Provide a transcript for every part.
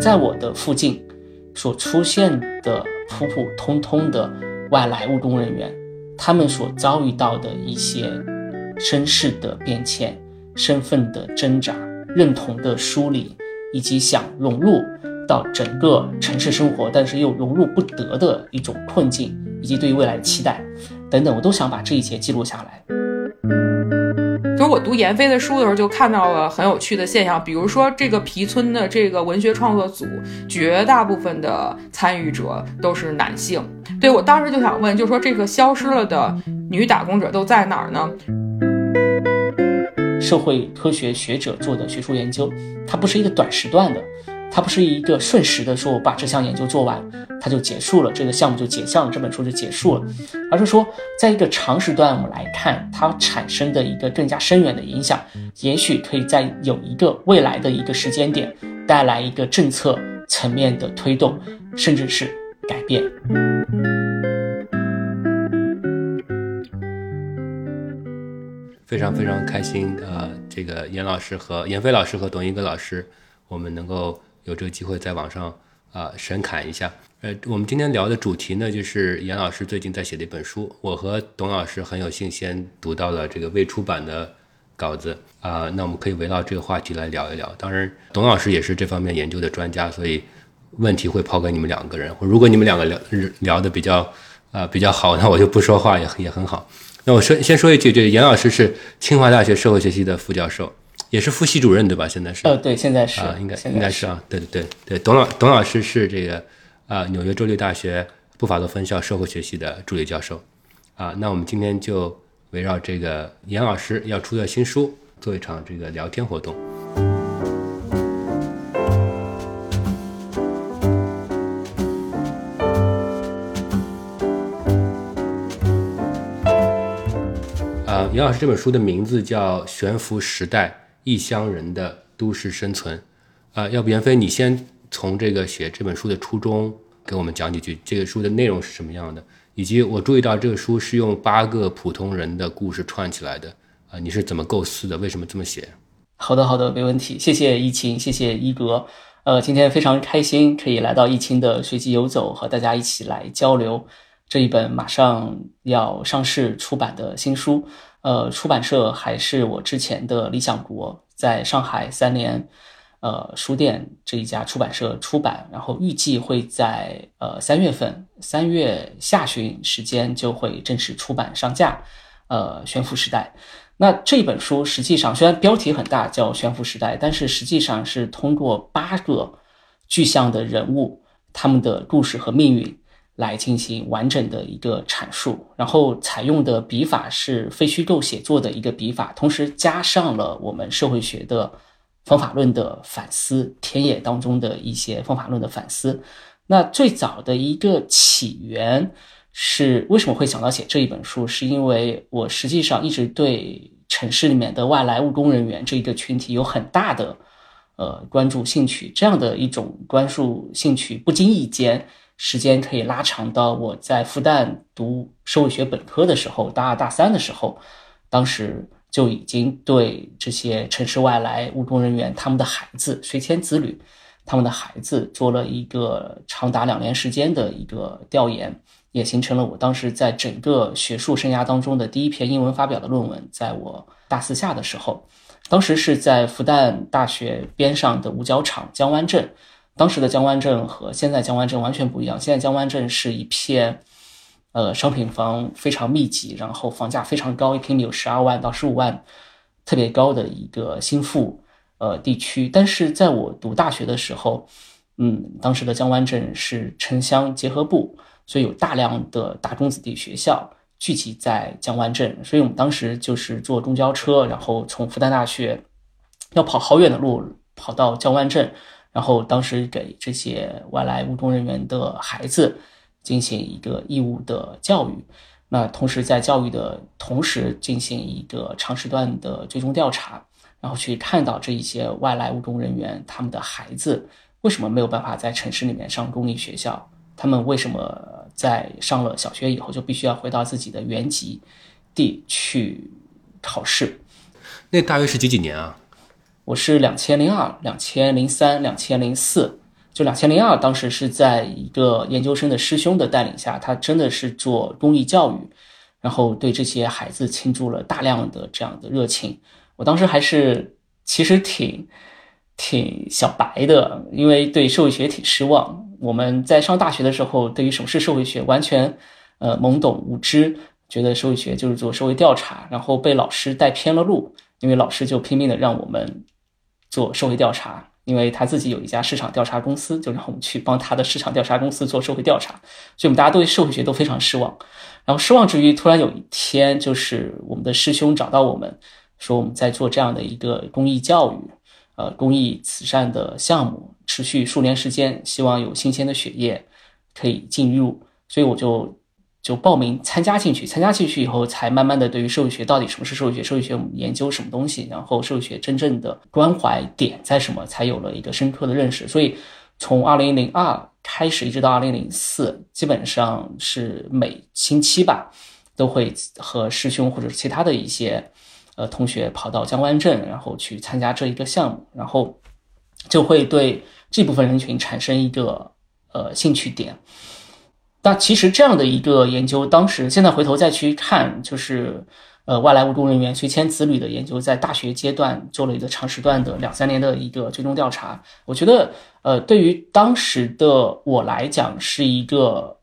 在我的附近所出现的普普通通的外来务工人员，他们所遭遇到的一些身世的变迁、身份的挣扎、认同的梳理，以及想融入到整个城市生活，但是又融入不得的一种困境，以及对于未来的期待等等，我都想把这一切记录下来。就是我读闫飞的书的时候，就看到了很有趣的现象，比如说这个皮村的这个文学创作组，绝大部分的参与者都是男性。对我当时就想问，就说这个消失了的女打工者都在哪儿呢？社会科学学者做的学术研究，它不是一个短时段的。它不是一个瞬时的说，我把这项研究做完，它就结束了，这个项目就结项了，这本书就结束了，而是说，在一个长时段我们来看，它产生的一个更加深远的影响，也许可以在有一个未来的一个时间点，带来一个政策层面的推动，甚至是改变。非常非常开心，呃，这个严老师和严飞老师和董一哥老师，我们能够。有这个机会在网上啊神侃一下，呃，我们今天聊的主题呢，就是严老师最近在写的一本书，我和董老师很有幸先读到了这个未出版的稿子啊，那我们可以围绕这个话题来聊一聊。当然，董老师也是这方面研究的专家，所以问题会抛给你们两个人。如果你们两个聊聊的比较啊比较好，那我就不说话也也很好。那我说先说一句，这严老师是清华大学社会学系的副教授。也是副系主任对吧？现在是呃，对，现在是啊，应该应该是啊，对对对对。董老董老师是这个啊，纽约州立大学布法罗分校社会学系的助理教授啊。那我们今天就围绕这个严老师要出的新书做一场这个聊天活动。啊，严老师这本书的名字叫《悬浮时代》。异乡人的都市生存，啊，要不袁飞，你先从这个写这本书的初衷给我们讲几句，这个书的内容是什么样的，以及我注意到这个书是用八个普通人的故事串起来的，啊，你是怎么构思的？为什么这么写？好的，好的，没问题，谢谢易清，谢谢一格，呃，今天非常开心可以来到易清的随机游走，和大家一起来交流这一本马上要上市出版的新书。呃，出版社还是我之前的理想国，在上海三联，呃，书店这一家出版社出版，然后预计会在呃三月份，三月下旬时间就会正式出版上架。呃，悬浮时代，那这本书实际上虽然标题很大，叫悬浮时代，但是实际上是通过八个具象的人物，他们的故事和命运。来进行完整的一个阐述，然后采用的笔法是非虚构写作的一个笔法，同时加上了我们社会学的方法论的反思，田野当中的一些方法论的反思。那最早的一个起源是为什么会想到写这一本书？是因为我实际上一直对城市里面的外来务工人员这一个群体有很大的呃关注兴趣，这样的一种关注兴趣，不经意间。时间可以拉长到我在复旦读社会学本科的时候，大二大三的时候，当时就已经对这些城市外来务工人员他们的孩子随迁子女，他们的孩子做了一个长达两年时间的一个调研，也形成了我当时在整个学术生涯当中的第一篇英文发表的论文。在我大四下的时候，当时是在复旦大学边上的五角场江湾镇。当时的江湾镇和现在江湾镇完全不一样。现在江湾镇是一片，呃，商品房非常密集，然后房价非常高，一平米有十二万到十五万，特别高的一个新富呃地区。但是在我读大学的时候，嗯，当时的江湾镇是城乡结合部，所以有大量的大中子弟学校聚集在江湾镇，所以我们当时就是坐公交车，然后从复旦大学要跑好远的路跑到江湾镇。然后当时给这些外来务工人员的孩子进行一个义务的教育，那同时在教育的同时进行一个长时段的追踪调查，然后去看到这一些外来务工人员他们的孩子为什么没有办法在城市里面上公立学校，他们为什么在上了小学以后，就必须要回到自己的原籍地去考试。那大约是几几年啊？我是两千零二、两千零三、两千零四。就两千零二，当时是在一个研究生的师兄的带领下，他真的是做公益教育，然后对这些孩子倾注了大量的这样的热情。我当时还是其实挺挺小白的，因为对社会学挺失望。我们在上大学的时候，对于什么是社会学完全呃懵懂无知，觉得社会学就是做社会调查，然后被老师带偏了路，因为老师就拼命的让我们做社会调查。因为他自己有一家市场调查公司，就让我们去帮他的市场调查公司做社会调查，所以我们大家对社会学都非常失望。然后失望之余，突然有一天，就是我们的师兄找到我们，说我们在做这样的一个公益教育，呃，公益慈善的项目，持续数年时间，希望有新鲜的血液可以进入，所以我就。就报名参加进去，参加进去以后，才慢慢的对于社会学到底什么是社会学，社会学我们研究什么东西，然后社会学真正的关怀点在什么，才有了一个深刻的认识。所以从二零零二开始，一直到二零零四，基本上是每星期吧，都会和师兄或者其他的一些呃同学跑到江湾镇，然后去参加这一个项目，然后就会对这部分人群产生一个呃兴趣点。那其实这样的一个研究，当时现在回头再去看，就是呃外来务工人员随迁子女的研究，在大学阶段做了一个长时段的两三年的一个追踪调查。我觉得，呃，对于当时的我来讲，是一个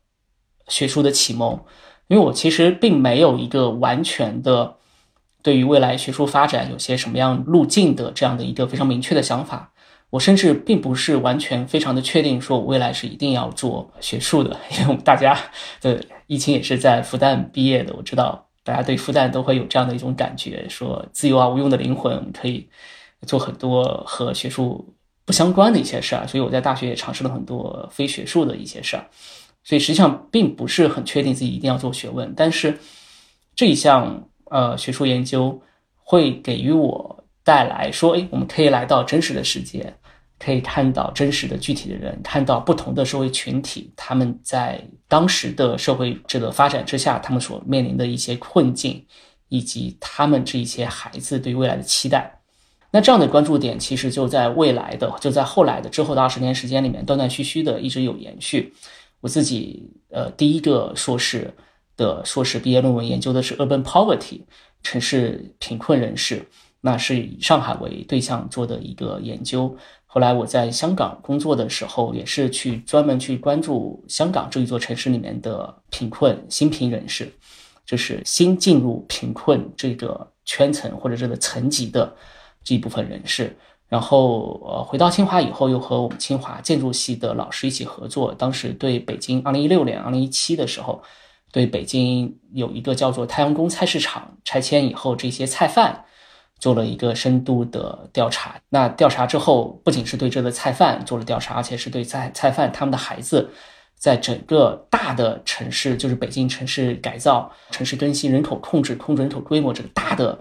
学术的启蒙，因为我其实并没有一个完全的对于未来学术发展有些什么样路径的这样的一个非常明确的想法。我甚至并不是完全非常的确定，说我未来是一定要做学术的，因为我们大家的疫情也是在复旦毕业的，我知道大家对复旦都会有这样的一种感觉，说自由而无用的灵魂可以做很多和学术不相关的一些事儿，所以我在大学也尝试了很多非学术的一些事儿，所以实际上并不是很确定自己一定要做学问，但是这一项呃学术研究会给予我。带来说，哎，我们可以来到真实的世界，可以看到真实的具体的人，看到不同的社会群体，他们在当时的社会这个发展之下，他们所面临的一些困境，以及他们这一些孩子对未来的期待。那这样的关注点，其实就在未来的，就在后来的之后的二十年时间里面，断断续续的一直有延续。我自己呃，第一个硕士的硕士毕业论文研究的是 urban poverty，城市贫困人士。那是以上海为对象做的一个研究。后来我在香港工作的时候，也是去专门去关注香港这一座城市里面的贫困新贫人士，就是新进入贫困这个圈层或者这个层级的这一部分人士。然后呃，回到清华以后，又和我们清华建筑系的老师一起合作。当时对北京二零一六年、二零一七的时候，对北京有一个叫做太阳宫菜市场拆迁以后这些菜贩。做了一个深度的调查。那调查之后，不仅是对这个菜贩做了调查，而且是对菜菜贩他们的孩子，在整个大的城市，就是北京城市改造、城市更新、人口控制、控制人口规模这个大的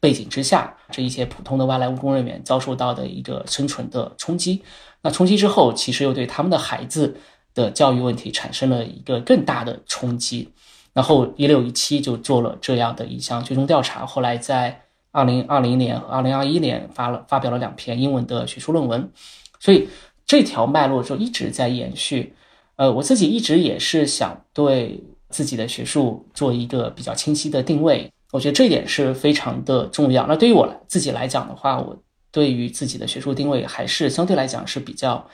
背景之下，这一些普通的外来务工人员遭受到的一个生存的冲击。那冲击之后，其实又对他们的孩子的教育问题产生了一个更大的冲击。然后一六一七就做了这样的一项追踪调查，后来在。二零二零年和二零二一年发了发表了两篇英文的学术论文，所以这条脉络就一直在延续。呃，我自己一直也是想对自己的学术做一个比较清晰的定位，我觉得这一点是非常的重要。那对于我自己来讲的话，我对于自己的学术定位还是相对来讲是比较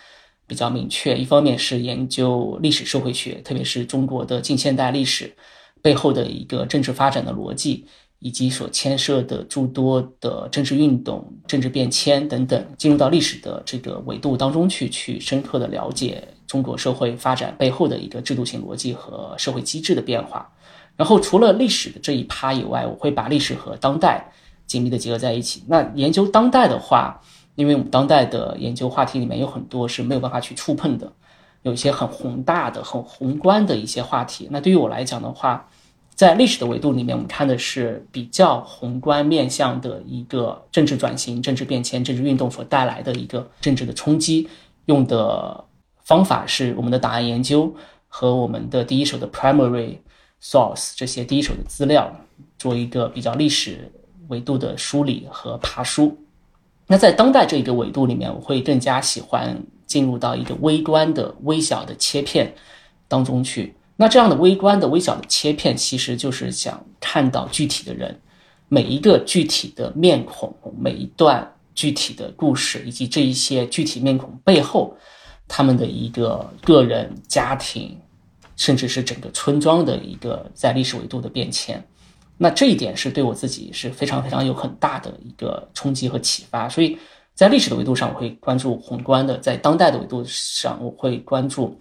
比较明确。一方面是研究历史社会学，特别是中国的近现代历史背后的一个政治发展的逻辑。以及所牵涉的诸多的政治运动、政治变迁等等，进入到历史的这个维度当中去，去深刻的了解中国社会发展背后的一个制度性逻辑和社会机制的变化。然后，除了历史的这一趴以外，我会把历史和当代紧密的结合在一起。那研究当代的话，因为我们当代的研究话题里面有很多是没有办法去触碰的，有一些很宏大的、很宏观的一些话题。那对于我来讲的话，在历史的维度里面，我们看的是比较宏观面向的一个政治转型、政治变迁、政治运动所带来的一个政治的冲击。用的方法是我们的档案研究，和我们的第一手的 primary source 这些第一手的资料做一个比较历史维度的梳理和爬书。那在当代这一个维度里面，我会更加喜欢进入到一个微观的、微小的切片当中去。那这样的微观的、微小的切片，其实就是想看到具体的人，每一个具体的面孔，每一段具体的故事，以及这一些具体面孔背后，他们的一个个人、家庭，甚至是整个村庄的一个在历史维度的变迁。那这一点是对我自己是非常非常有很大的一个冲击和启发，所以在历史的维度上，我会关注宏观的；在当代的维度上，我会关注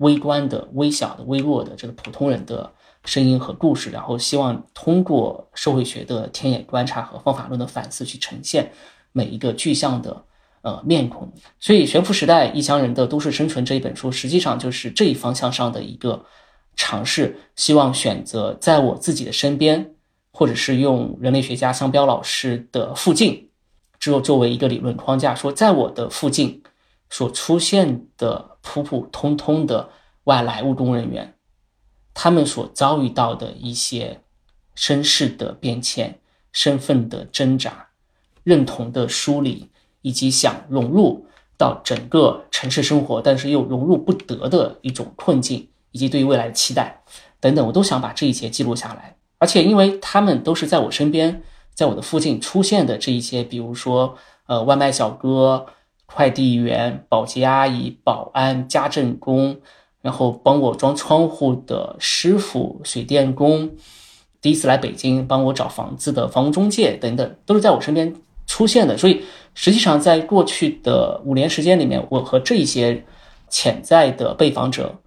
微观的、微小的、微弱的这个普通人的声音和故事，然后希望通过社会学的田野观察和方法论的反思，去呈现每一个具象的呃面孔。所以，《悬浮时代异乡人的都市生存》这一本书，实际上就是这一方向上的一个。尝试希望选择在我自己的身边，或者是用人类学家香标老师的附近，只有作为一个理论框架，说在我的附近所出现的普普通通的外来务工人员，他们所遭遇到的一些身世的变迁、身份的挣扎、认同的梳理，以及想融入到整个城市生活，但是又融入不得的一种困境。以及对于未来的期待，等等，我都想把这一切记录下来。而且，因为他们都是在我身边，在我的附近出现的这一些，比如说，呃，外卖小哥、快递员、保洁阿姨、保安、家政工，然后帮我装窗户的师傅、水电工，第一次来北京帮我找房子的房屋中介等等，都是在我身边出现的。所以，实际上在过去的五年时间里面，我和这一些潜在的被访者。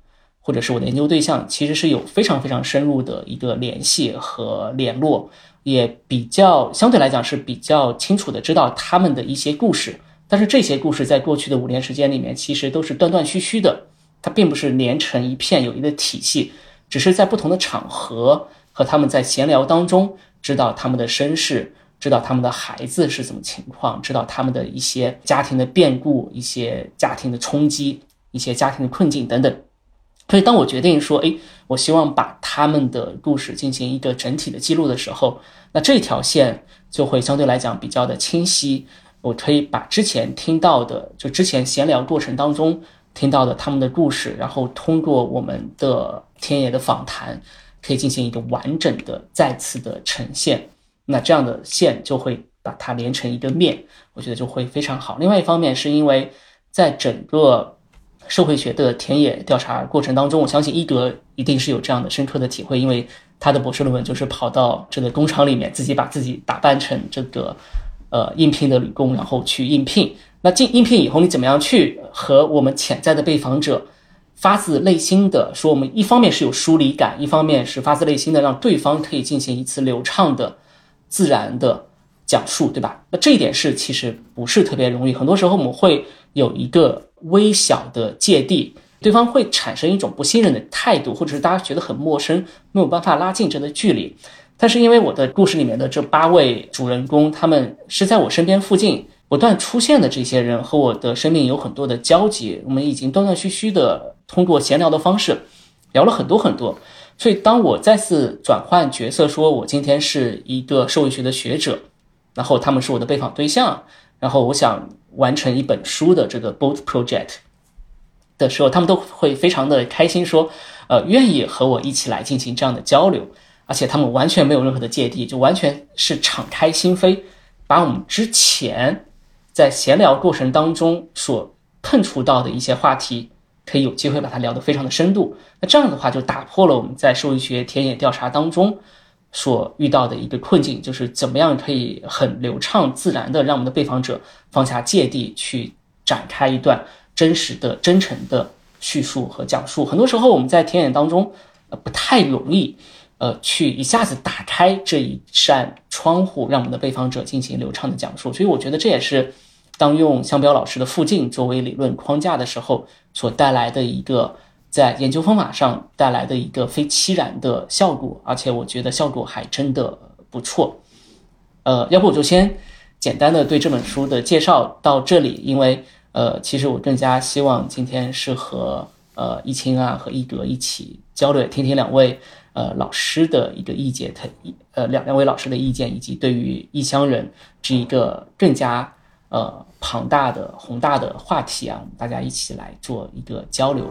或者是我的研究对象，其实是有非常非常深入的一个联系和联络，也比较相对来讲是比较清楚的知道他们的一些故事。但是这些故事在过去的五年时间里面，其实都是断断续续的，它并不是连成一片有一个体系，只是在不同的场合和他们在闲聊当中，知道他们的身世，知道他们的孩子是怎么情况，知道他们的一些家庭的变故、一些家庭的冲击、一些家庭的困境等等。所以，当我决定说，哎，我希望把他们的故事进行一个整体的记录的时候，那这条线就会相对来讲比较的清晰。我可以把之前听到的，就之前闲聊过程当中听到的他们的故事，然后通过我们的田野的访谈，可以进行一个完整的再次的呈现。那这样的线就会把它连成一个面，我觉得就会非常好。另外一方面，是因为在整个社会学的田野调查过程当中，我相信伊格一定是有这样的深刻的体会，因为他的博士论文就是跑到这个工厂里面，自己把自己打扮成这个呃应聘的女工，然后去应聘。那进应聘以后，你怎么样去和我们潜在的被访者发自内心的说？我们一方面是有疏离感，一方面是发自内心的让对方可以进行一次流畅的、自然的讲述，对吧？那这一点是其实不是特别容易，很多时候我们会有一个。微小的芥蒂，对方会产生一种不信任的态度，或者是大家觉得很陌生，没有办法拉近这个距离。但是因为我的故事里面的这八位主人公，他们是在我身边附近不断出现的这些人，和我的生命有很多的交集。我们已经断断续续的通过闲聊的方式聊了很多很多。所以当我再次转换角色，说我今天是一个社会学的学者，然后他们是我的被访对象。然后我想完成一本书的这个 boat project 的时候，他们都会非常的开心，说，呃，愿意和我一起来进行这样的交流，而且他们完全没有任何的芥蒂，就完全是敞开心扉，把我们之前在闲聊过程当中所碰触到的一些话题，可以有机会把它聊得非常的深度。那这样的话，就打破了我们在社会学田野调查当中。所遇到的一个困境，就是怎么样可以很流畅自然的让我们的被访者放下芥蒂，去展开一段真实的、真诚的叙述和讲述。很多时候我们在田野当中，呃，不太容易，呃，去一下子打开这一扇窗户，让我们的被访者进行流畅的讲述。所以我觉得这也是当用香标老师的附近作为理论框架的时候，所带来的一个。在研究方法上带来的一个非期然的效果，而且我觉得效果还真的不错。呃，要不我就先简单的对这本书的介绍到这里，因为呃，其实我更加希望今天是和呃易清啊和一格一起交流，听听两位呃老师的一个意见，他呃两两位老师的意见，以及对于异乡人这一个更加呃庞大的宏大的话题啊，我们大家一起来做一个交流。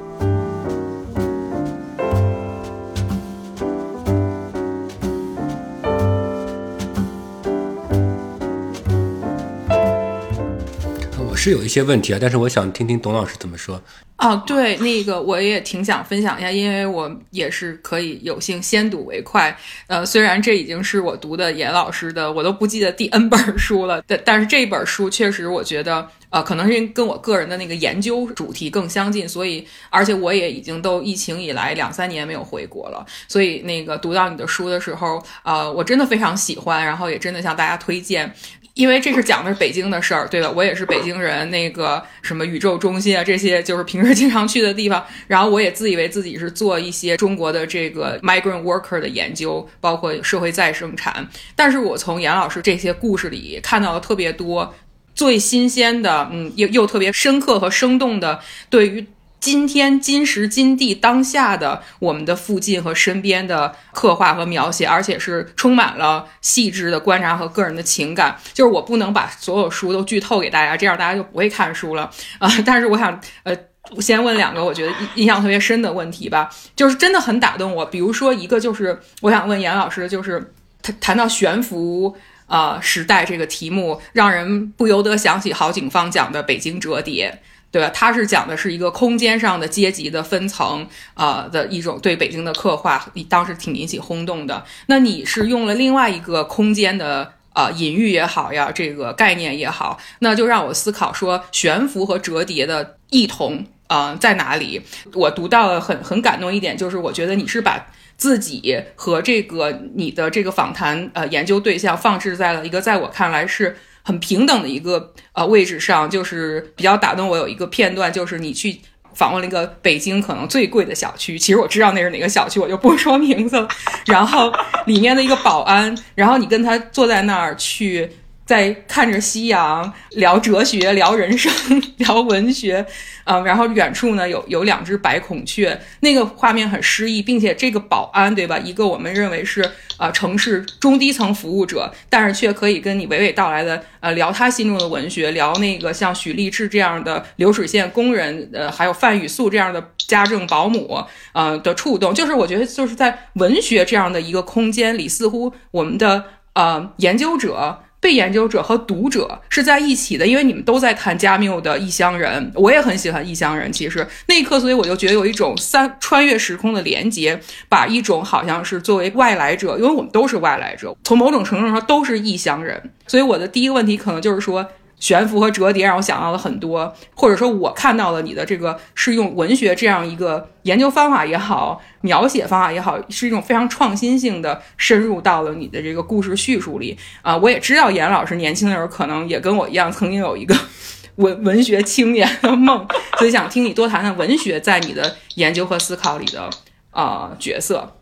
我是有一些问题啊，但是我想听听董老师怎么说。哦，对，那个我也挺想分享一下，因为我也是可以有幸先睹为快。呃，虽然这已经是我读的严老师的，我都不记得第 N 本书了，但但是这本书确实我觉得，呃，可能是跟我个人的那个研究主题更相近，所以而且我也已经都疫情以来两三年没有回国了，所以那个读到你的书的时候，呃，我真的非常喜欢，然后也真的向大家推荐。因为这是讲的是北京的事儿，对吧？我也是北京人，那个什么宇宙中心啊，这些就是平时 经常去的地方。然后我也自以为自己是做一些中国的这个 migrant worker 的研究，包括社会再生产。但是我从严老师这些故事里看到了特别多最新鲜的，嗯，又又特别深刻和生动的对于。今天今时今地当下的我们的附近和身边的刻画和描写，而且是充满了细致的观察和个人的情感。就是我不能把所有书都剧透给大家，这样大家就不会看书了啊！但是我想，呃，先问两个我觉得印象特别深的问题吧，就是真的很打动我。比如说一个就是我想问严老师，就是谈谈到悬浮啊时代这个题目，让人不由得想起郝景芳讲的《北京折叠》。对吧？他是讲的是一个空间上的阶级的分层，呃的一种对北京的刻画，当时挺引起轰动的。那你是用了另外一个空间的呃隐喻也好呀，这个概念也好，那就让我思考说悬浮和折叠的异同啊在哪里？我读到了很很感动一点，就是我觉得你是把自己和这个你的这个访谈呃研究对象放置在了一个在我看来是。很平等的一个呃位置上，就是比较打动我。有一个片段，就是你去访问了一个北京可能最贵的小区，其实我知道那是哪个小区，我就不说名字了。然后里面的一个保安，然后你跟他坐在那儿去。在看着夕阳，聊哲学，聊人生，聊文学，嗯，然后远处呢有有两只白孔雀，那个画面很诗意，并且这个保安对吧？一个我们认为是呃城市中低层服务者，但是却可以跟你娓娓道来的呃聊他心中的文学，聊那个像许立志这样的流水线工人，呃，还有范雨素这样的家政保姆，呃的触动，就是我觉得就是在文学这样的一个空间里，似乎我们的呃研究者。被研究者和读者是在一起的，因为你们都在谈加缪的《异乡人》，我也很喜欢《异乡人》。其实那一刻，所以我就觉得有一种三穿越时空的连接，把一种好像是作为外来者，因为我们都是外来者，从某种程度上都是异乡人。所以我的第一个问题可能就是说。悬浮和折叠让我想到了很多，或者说，我看到了你的这个是用文学这样一个研究方法也好，描写方法也好，是一种非常创新性的深入到了你的这个故事叙述里啊。我也知道严老师年轻的时候可能也跟我一样，曾经有一个 文文学青年的梦，所以想听你多谈谈文学在你的研究和思考里的啊角色。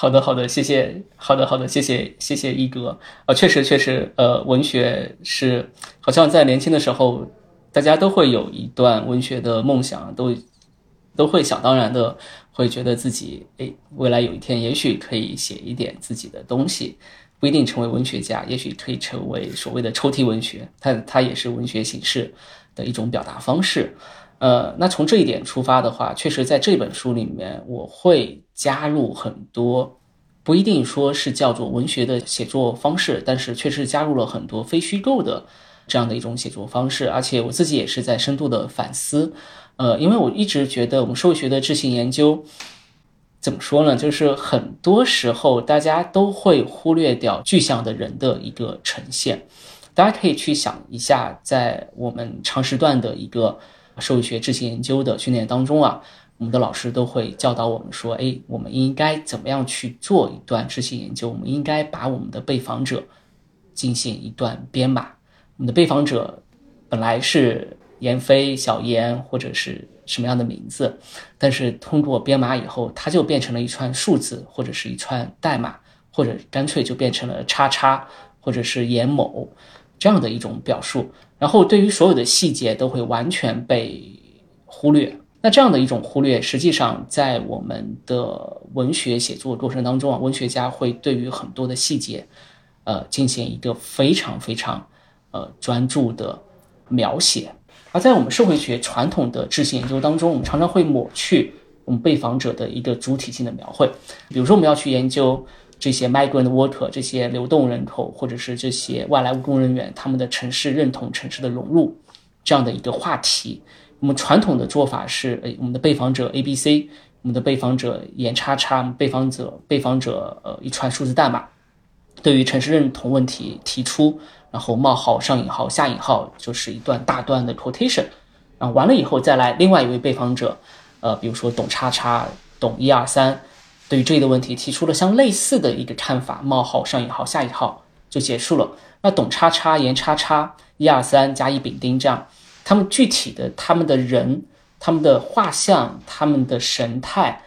好的，好的，谢谢。好的，好的，谢谢，谢谢一哥。啊，确实，确实，呃，文学是好像在年轻的时候，大家都会有一段文学的梦想，都都会想当然的会觉得自己，哎，未来有一天也许可以写一点自己的东西，不一定成为文学家，也许可以成为所谓的抽屉文学，它它也是文学形式的一种表达方式。呃，那从这一点出发的话，确实在这本书里面，我会加入很多，不一定说是叫做文学的写作方式，但是确实加入了很多非虚构的这样的一种写作方式，而且我自己也是在深度的反思。呃，因为我一直觉得我们社会学的质性研究，怎么说呢？就是很多时候大家都会忽略掉具象的人的一个呈现。大家可以去想一下，在我们长时段的一个。社会学质性研究的训练当中啊，我们的老师都会教导我们说：“哎，我们应该怎么样去做一段质性研究？我们应该把我们的被访者进行一段编码。我们的被访者本来是闫飞、小严或者是什么样的名字，但是通过编码以后，它就变成了一串数字，或者是一串代码，或者干脆就变成了叉叉，或者是严某这样的一种表述。”然后，对于所有的细节都会完全被忽略，那这样的一种忽略，实际上在我们的文学写作过程当中啊，文学家会对于很多的细节，呃，进行一个非常非常呃专注的描写。而在我们社会学传统的知识研究当中，我们常常会抹去我们被访者的一个主体性的描绘。比如说，我们要去研究这些 migrant worker 这些流动人口，或者是这些外来务工人员他们的城市认同、城市的融入这样的一个话题。我们传统的做法是，诶，我们的被访者 A、B、C，我们的被访者严叉叉，被访者被访者呃一串数字代码，对于城市认同问题提出，然后冒号上引号下引号就是一段大段的 quotation，然后完了以后再来另外一位被访者，呃，比如说董叉叉董一二三，对于这一个问题提出了相类似的一个看法，冒号上引号下引号就结束了。那董叉叉严叉叉一二三甲乙丙丁这样。他们具体的他们的人、他们的画像、他们的神态、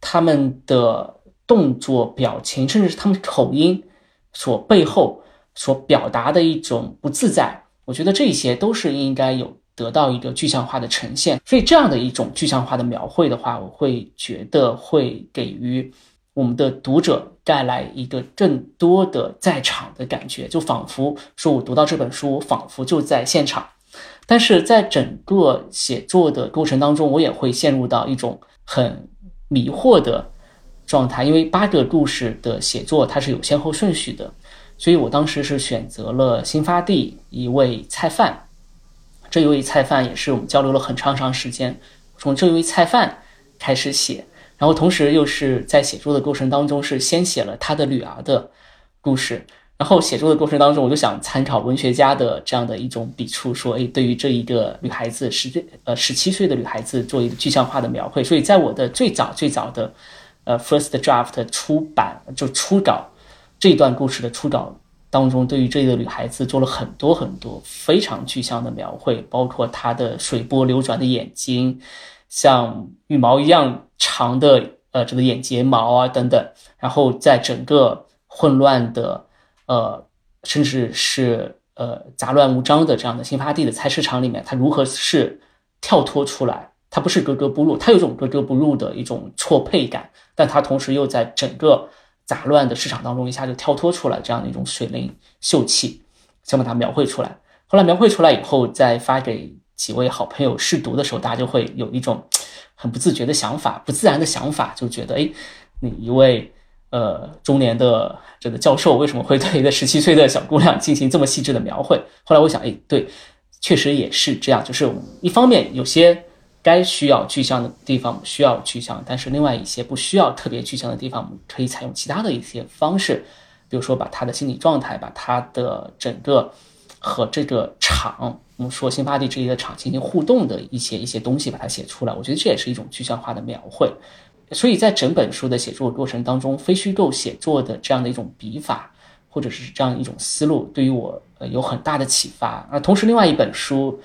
他们的动作、表情，甚至是他们口音所背后所表达的一种不自在，我觉得这些都是应该有得到一个具象化的呈现。所以这样的一种具象化的描绘的话，我会觉得会给予我们的读者带来一个更多的在场的感觉，就仿佛说我读到这本书，我仿佛就在现场。但是在整个写作的过程当中，我也会陷入到一种很迷惑的状态，因为八个故事的写作它是有先后顺序的，所以我当时是选择了新发地一位菜贩，这一位菜贩也是我们交流了很长长时间，从这一位菜贩开始写，然后同时又是在写作的过程当中是先写了他的女儿的故事。然后写作的过程当中，我就想参考文学家的这样的一种笔触，说，哎，对于这一个女孩子十呃十七岁的女孩子做一个具象化的描绘。所以在我的最早最早的呃 first draft 出版就初稿这一段故事的初稿当中，对于这个女孩子做了很多很多非常具象的描绘，包括她的水波流转的眼睛，像羽毛一样长的呃这个眼睫毛啊等等。然后在整个混乱的呃，甚至是呃杂乱无章的这样的新发地的菜市场里面，它如何是跳脱出来？它不是格格不入，它有种格格不入的一种错配感，但它同时又在整个杂乱的市场当中一下就跳脱出来这样的一种水灵秀气，想把它描绘出来。后来描绘出来以后，再发给几位好朋友试读的时候，大家就会有一种很不自觉的想法、不自然的想法，就觉得哎，你一位。呃，中年的这个教授为什么会对一个十七岁的小姑娘进行这么细致的描绘？后来我想，哎，对，确实也是这样。就是一方面有些该需要具象的地方需要具象，但是另外一些不需要特别具象的地方，我们可以采用其他的一些方式，比如说把他的心理状态，把他的整个和这个场，我们说新发地这一个场进行互动的一些一些东西，把它写出来。我觉得这也是一种具象化的描绘。所以在整本书的写作过程当中，非虚构写作的这样的一种笔法，或者是这样一种思路，对于我呃有很大的启发。啊，同时另外一本书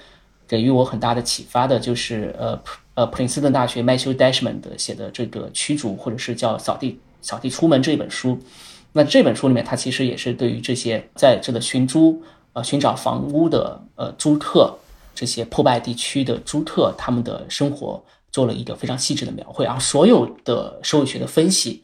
给予我很大的启发的就是呃呃普林斯顿大学 Matthew Dashman 的写的这个驱逐或者是叫扫地扫地出门这本书。那这本书里面，它其实也是对于这些在这个寻租呃寻找房屋的呃租客，这些破败地区的租客他们的生活。做了一个非常细致的描绘，然后所有的社会学的分析，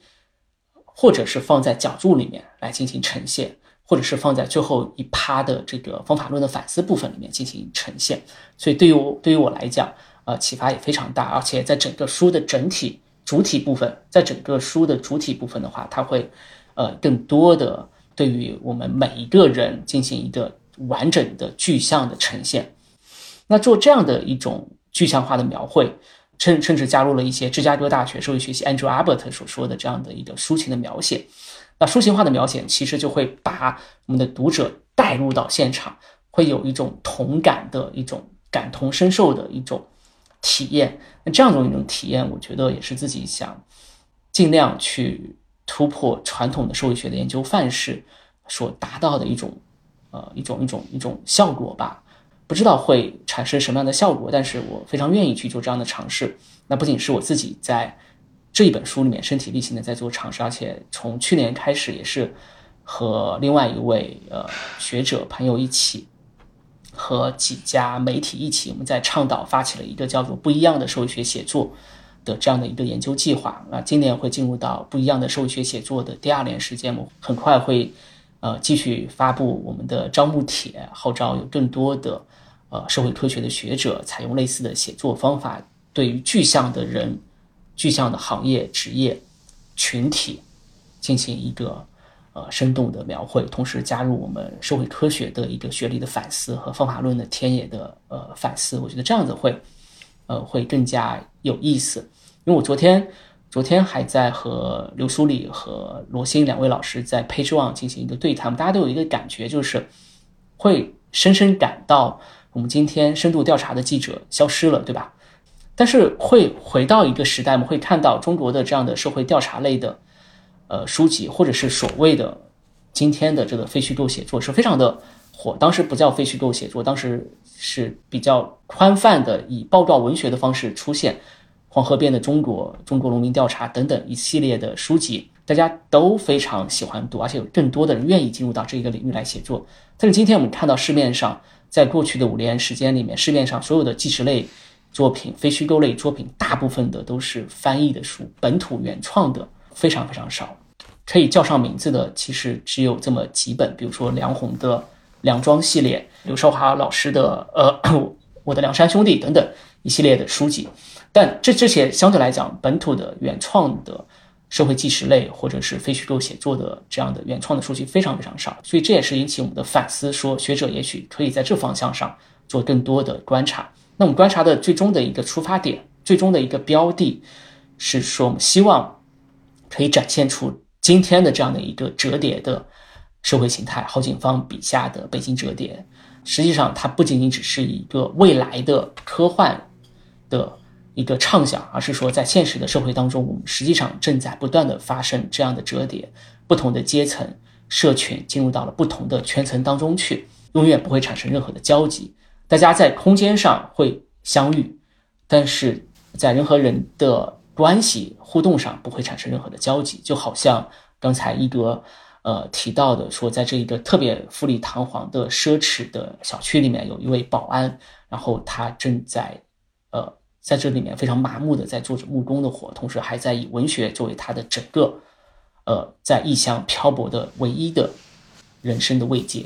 或者是放在讲注里面来进行呈现，或者是放在最后一趴的这个方法论的反思部分里面进行呈现。所以对于我对于我来讲，呃，启发也非常大。而且在整个书的整体主体部分，在整个书的主体部分的话，它会呃更多的对于我们每一个人进行一个完整的具象的呈现。那做这样的一种具象化的描绘。甚甚至加入了一些芝加哥大学社会学系 Andrew Albert 所说的这样的一个抒情的描写，那抒情化的描写其实就会把我们的读者带入到现场，会有一种同感的一种感同身受的一种体验。那这样的一种体验，我觉得也是自己想尽量去突破传统的社会学的研究范式所达到的一种呃一种一种一种效果吧。不知道会产生什么样的效果，但是我非常愿意去做这样的尝试。那不仅是我自己在这一本书里面身体力行的在做尝试，而且从去年开始也是和另外一位呃学者朋友一起和几家媒体一起，我们在倡导发起了一个叫做“不一样的社会学写作”的这样的一个研究计划。那今年会进入到“不一样的社会学写作”的第二年时间，我很快会呃继续发布我们的招募帖，号召有更多的呃社会科学的学者采用类似的写作方法，对于具象的人、具象的行业、职业群体进行一个。呃，生动的描绘，同时加入我们社会科学的一个学理的反思和方法论的田野的呃反思，我觉得这样子会，呃，会更加有意思。因为我昨天昨天还在和刘苏礼和罗欣两位老师在 Page One 进行一个对谈，大家都有一个感觉，就是会深深感到我们今天深度调查的记者消失了，对吧？但是会回到一个时代，我们会看到中国的这样的社会调查类的。呃，书籍或者是所谓的今天的这个非虚构写作是非常的火。当时不叫非虚构写作，当时是比较宽泛的以报告文学的方式出现。黄河边的中国、中国农民调查等等一系列的书籍，大家都非常喜欢读，而且有更多的人愿意进入到这一个领域来写作。但是今天我们看到市面上，在过去的五年时间里面，市面上所有的纪实类作品、非虚构类作品，大部分的都是翻译的书，本土原创的。非常非常少，可以叫上名字的其实只有这么几本，比如说梁鸿的《梁庄》系列，刘少华老师的 呃《我的梁山兄弟》等等一系列的书籍。但这这些相对来讲，本土的原创的社会纪实类或者是非虚构写作的这样的原创的书籍非常非常少，所以这也是引起我们的反思，说学者也许可以在这方向上做更多的观察。那我们观察的最终的一个出发点，最终的一个标的，是说我们希望。可以展现出今天的这样的一个折叠的社会形态，郝景芳笔下的北京折叠，实际上它不仅仅只是一个未来的科幻的一个畅想，而是说在现实的社会当中，我们实际上正在不断的发生这样的折叠，不同的阶层社群进入到了不同的圈层当中去，永远不会产生任何的交集，大家在空间上会相遇，但是在人和人的。关系互动上不会产生任何的交集，就好像刚才一哥呃提到的，说在这一个特别富丽堂皇的奢侈的小区里面，有一位保安，然后他正在呃在这里面非常麻木的在做着木工的活，同时还在以文学作为他的整个呃在异乡漂泊的唯一的人生的慰藉。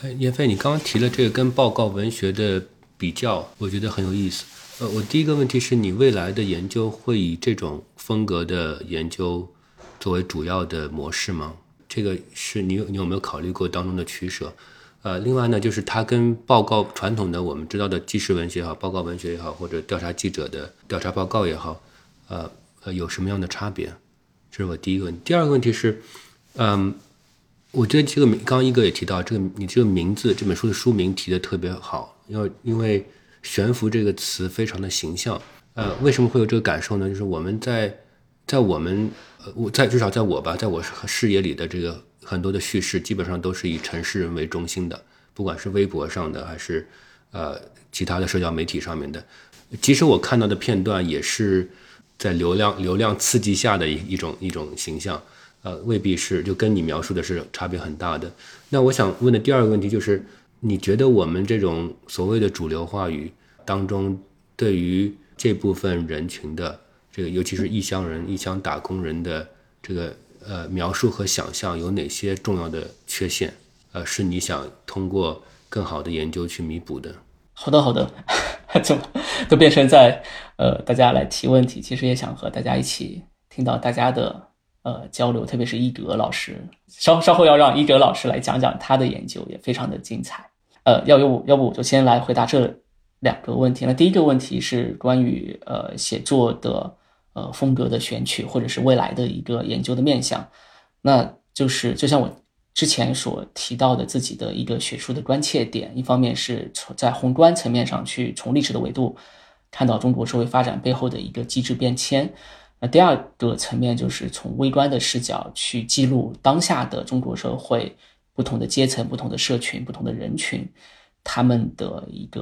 哎，叶飞，你刚刚提了这个跟报告文学的比较，我觉得很有意思。呃，我第一个问题是你未来的研究会以这种风格的研究作为主要的模式吗？这个是你有你有没有考虑过当中的取舍？呃，另外呢，就是它跟报告传统的我们知道的纪实文学也好，报告文学也好，或者调查记者的调查报告也好，呃呃，有什么样的差别？这是我第一个问题。第二个问题是，嗯，我觉得这个名，刚一哥也提到这个，你这个名字，这本书的书名提的特别好，因为因为。悬浮这个词非常的形象，呃，为什么会有这个感受呢？就是我们在在我们呃，我在至少在我吧，在我视野里的这个很多的叙事，基本上都是以城市人为中心的，不管是微博上的还是呃其他的社交媒体上面的，即使我看到的片段也是在流量流量刺激下的一一种一种形象，呃，未必是就跟你描述的是差别很大的。那我想问的第二个问题就是。你觉得我们这种所谓的主流话语当中，对于这部分人群的这个，尤其是异乡人、异乡打工人的这个呃描述和想象，有哪些重要的缺陷？呃，是你想通过更好的研究去弥补的？好的，好的，怎么都变成在呃大家来提问题？其实也想和大家一起听到大家的呃交流，特别是一格老师，稍稍后要让一格老师来讲讲他的研究，也非常的精彩。呃，要不要不我就先来回答这两个问题。那第一个问题是关于呃写作的呃风格的选取，或者是未来的一个研究的面向。那就是就像我之前所提到的自己的一个学术的关切点，一方面是从在宏观层面上去从历史的维度看到中国社会发展背后的一个机制变迁。那第二个层面就是从微观的视角去记录当下的中国社会。不同的阶层、不同的社群、不同的人群，他们的一个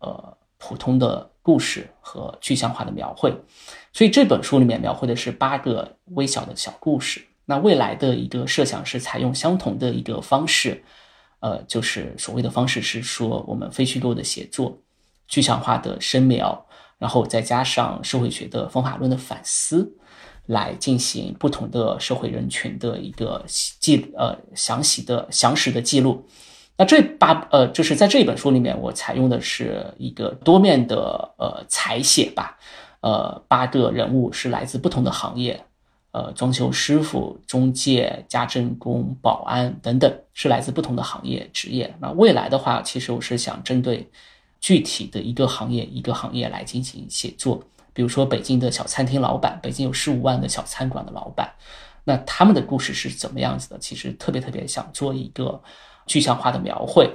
呃普通的故事和具象化的描绘。所以这本书里面描绘的是八个微小的小故事。那未来的一个设想是采用相同的一个方式，呃，就是所谓的方式是说，我们非虚构的写作、具象化的深描，然后再加上社会学的方法论的反思，来进行不同的社会人群的一个记呃详细的详实的记录。那这八呃，就是在这一本书里面，我采用的是一个多面的呃采写吧，呃，八个人物是来自不同的行业，呃，装修师傅、中介、家政工、保安等等，是来自不同的行业职业。那未来的话，其实我是想针对具体的一个行业一个行业来进行写作，比如说北京的小餐厅老板，北京有十五万的小餐馆的老板，那他们的故事是怎么样子的？其实特别特别想做一个。具象化的描绘，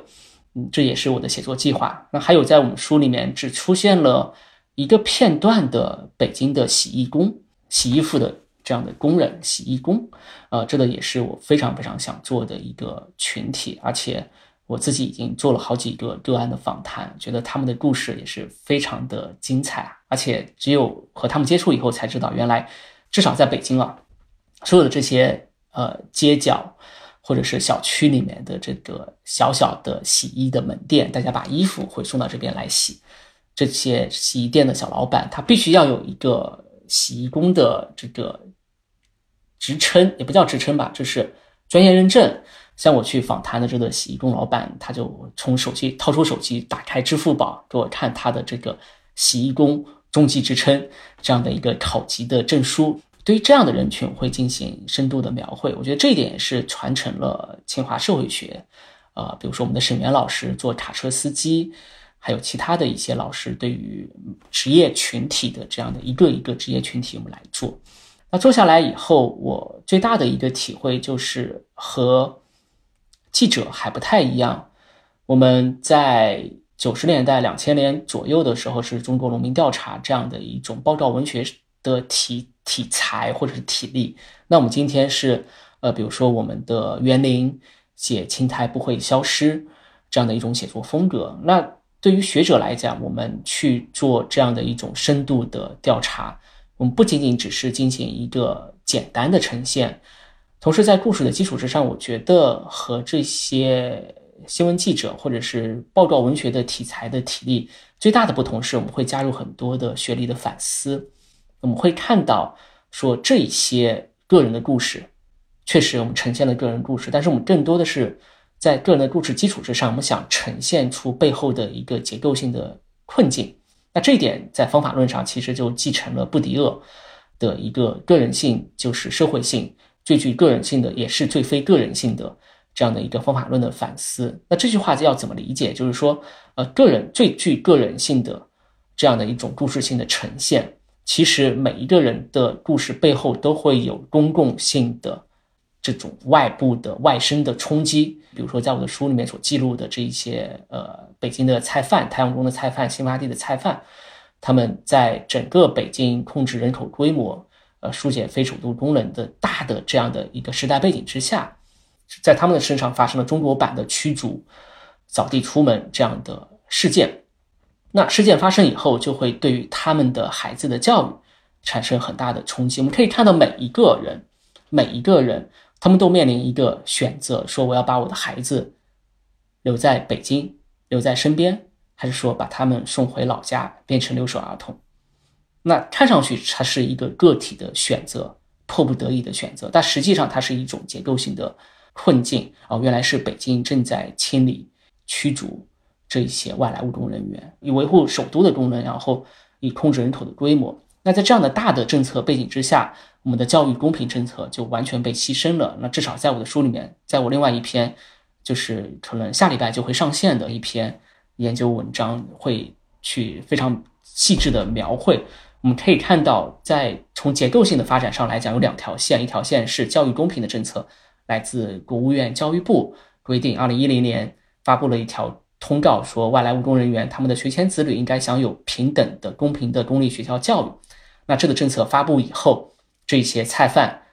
嗯，这也是我的写作计划。那还有，在我们书里面只出现了一个片段的北京的洗衣工、洗衣服的这样的工人、洗衣工，呃，这个也是我非常非常想做的一个群体。而且我自己已经做了好几个个案的访谈，觉得他们的故事也是非常的精彩。而且只有和他们接触以后，才知道原来至少在北京啊，所有的这些呃街角。或者是小区里面的这个小小的洗衣的门店，大家把衣服会送到这边来洗。这些洗衣店的小老板，他必须要有一个洗衣工的这个职称，也不叫职称吧，就是专业认证。像我去访谈的这个洗衣工老板，他就从手机掏出手机，打开支付宝给我看他的这个洗衣工中级职称这样的一个考级的证书。对于这样的人群，会进行深度的描绘。我觉得这一点也是传承了清华社会学，呃，比如说我们的沈源老师做卡车司机，还有其他的一些老师对于职业群体的这样的一个一个职业群体，我们来做。那做下来以后，我最大的一个体会就是和记者还不太一样。我们在九十年代、两千年左右的时候，是中国农民调查这样的一种报道文学的题。体裁或者是体力，那我们今天是，呃，比如说我们的园林写青苔不会消失这样的一种写作风格。那对于学者来讲，我们去做这样的一种深度的调查，我们不仅仅只是进行一个简单的呈现，同时在故事的基础之上，我觉得和这些新闻记者或者是报告文学的题材的体力最大的不同是，我们会加入很多的学历的反思。我们会看到，说这一些个人的故事，确实我们呈现了个人故事，但是我们更多的是在个人的故事基础之上，我们想呈现出背后的一个结构性的困境。那这一点在方法论上其实就继承了布迪厄的一个个人性就是社会性最具个人性的，也是最非个人性的这样的一个方法论的反思。那这句话要怎么理解？就是说，呃，个人最具个人性的这样的一种故事性的呈现。其实每一个人的故事背后都会有公共性的这种外部的外生的冲击，比如说在我的书里面所记录的这一些，呃，北京的菜贩、太阳宫的菜贩、新发地的菜贩，他们在整个北京控制人口规模，疏解非首都功能的大的这样的一个时代背景之下，在他们的身上发生了中国版的驱逐、扫地出门这样的事件。那事件发生以后，就会对于他们的孩子的教育产生很大的冲击。我们可以看到，每一个人，每一个人，他们都面临一个选择：说我要把我的孩子留在北京，留在身边，还是说把他们送回老家，变成留守儿童？那看上去它是一个个体的选择，迫不得已的选择，但实际上它是一种结构性的困境。哦，原来是北京正在清理、驱逐。这一些外来务工人员以维护首都的功能，然后以控制人口的规模。那在这样的大的政策背景之下，我们的教育公平政策就完全被牺牲了。那至少在我的书里面，在我另外一篇，就是可能下礼拜就会上线的一篇研究文章，会去非常细致的描绘。我们可以看到，在从结构性的发展上来讲，有两条线，一条线是教育公平的政策，来自国务院教育部规定，二零一零年发布了一条。通告说，外来务工人员他们的学前子女应该享有平等的、公平的公立学校教育。那这个政策发布以后，这些菜贩、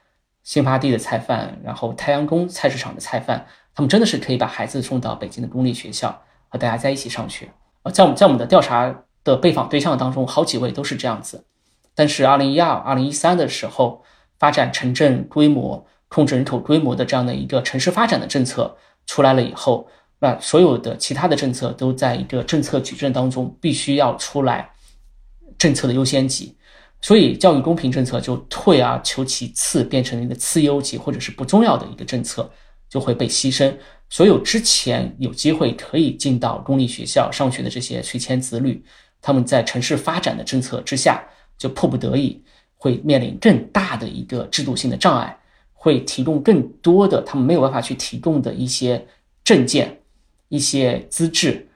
新发地的菜贩，然后太阳宫菜市场的菜贩，他们真的是可以把孩子送到北京的公立学校，和大家在一起上学。呃，在我们在我们的调查的被访对象当中，好几位都是这样子。但是，二零一二、二零一三的时候，发展城镇规模、控制人口规模的这样的一个城市发展的政策出来了以后。那所有的其他的政策都在一个政策矩阵当中，必须要出来政策的优先级，所以教育公平政策就退而求其次，变成了一个次优级或者是不重要的一个政策，就会被牺牲。所有之前有机会可以进到公立学校上学的这些学前子女，他们在城市发展的政策之下，就迫不得已会面临更大的一个制度性的障碍，会提供更多的他们没有办法去提供的一些证件。一些资质，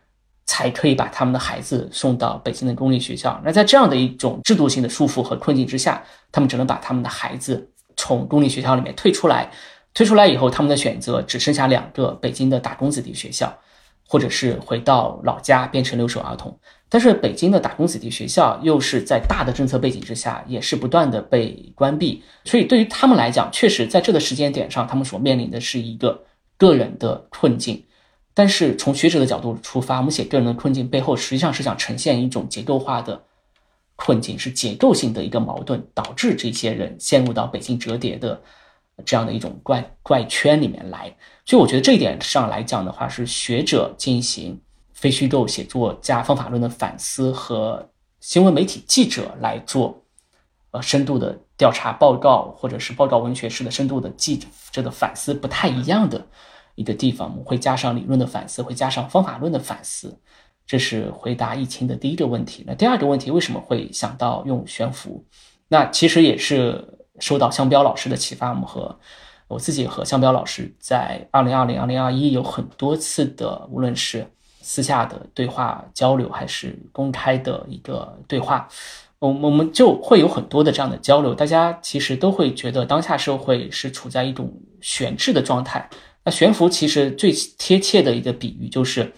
才可以把他们的孩子送到北京的公立学校。那在这样的一种制度性的束缚和困境之下，他们只能把他们的孩子从公立学校里面退出来。退出来以后，他们的选择只剩下两个：北京的打工子弟学校，或者是回到老家变成留守儿童。但是，北京的打工子弟学校又是在大的政策背景之下，也是不断的被关闭。所以，对于他们来讲，确实在这个时间点上，他们所面临的是一个个人的困境。但是从学者的角度出发，我们写个人的困境背后，实际上是想呈现一种结构化的困境，是结构性的一个矛盾，导致这些人陷入到北京折叠的这样的一种怪怪圈里面来。所以我觉得这一点上来讲的话，是学者进行非虚构写作加方法论的反思，和新闻媒体记者来做呃深度的调查报告，或者是报告文学式的深度的记者的反思不太一样的。一个地方，我们会加上理论的反思，会加上方法论的反思，这是回答疫情的第一个问题。那第二个问题，为什么会想到用悬浮？那其实也是受到向彪老师的启发。我们和我自己和向彪老师在二零二零、二零二一有很多次的，无论是私下的对话交流，还是公开的一个对话，我我们就会有很多的这样的交流。大家其实都会觉得当下社会是处在一种悬置的状态。那悬浮其实最贴切的一个比喻就是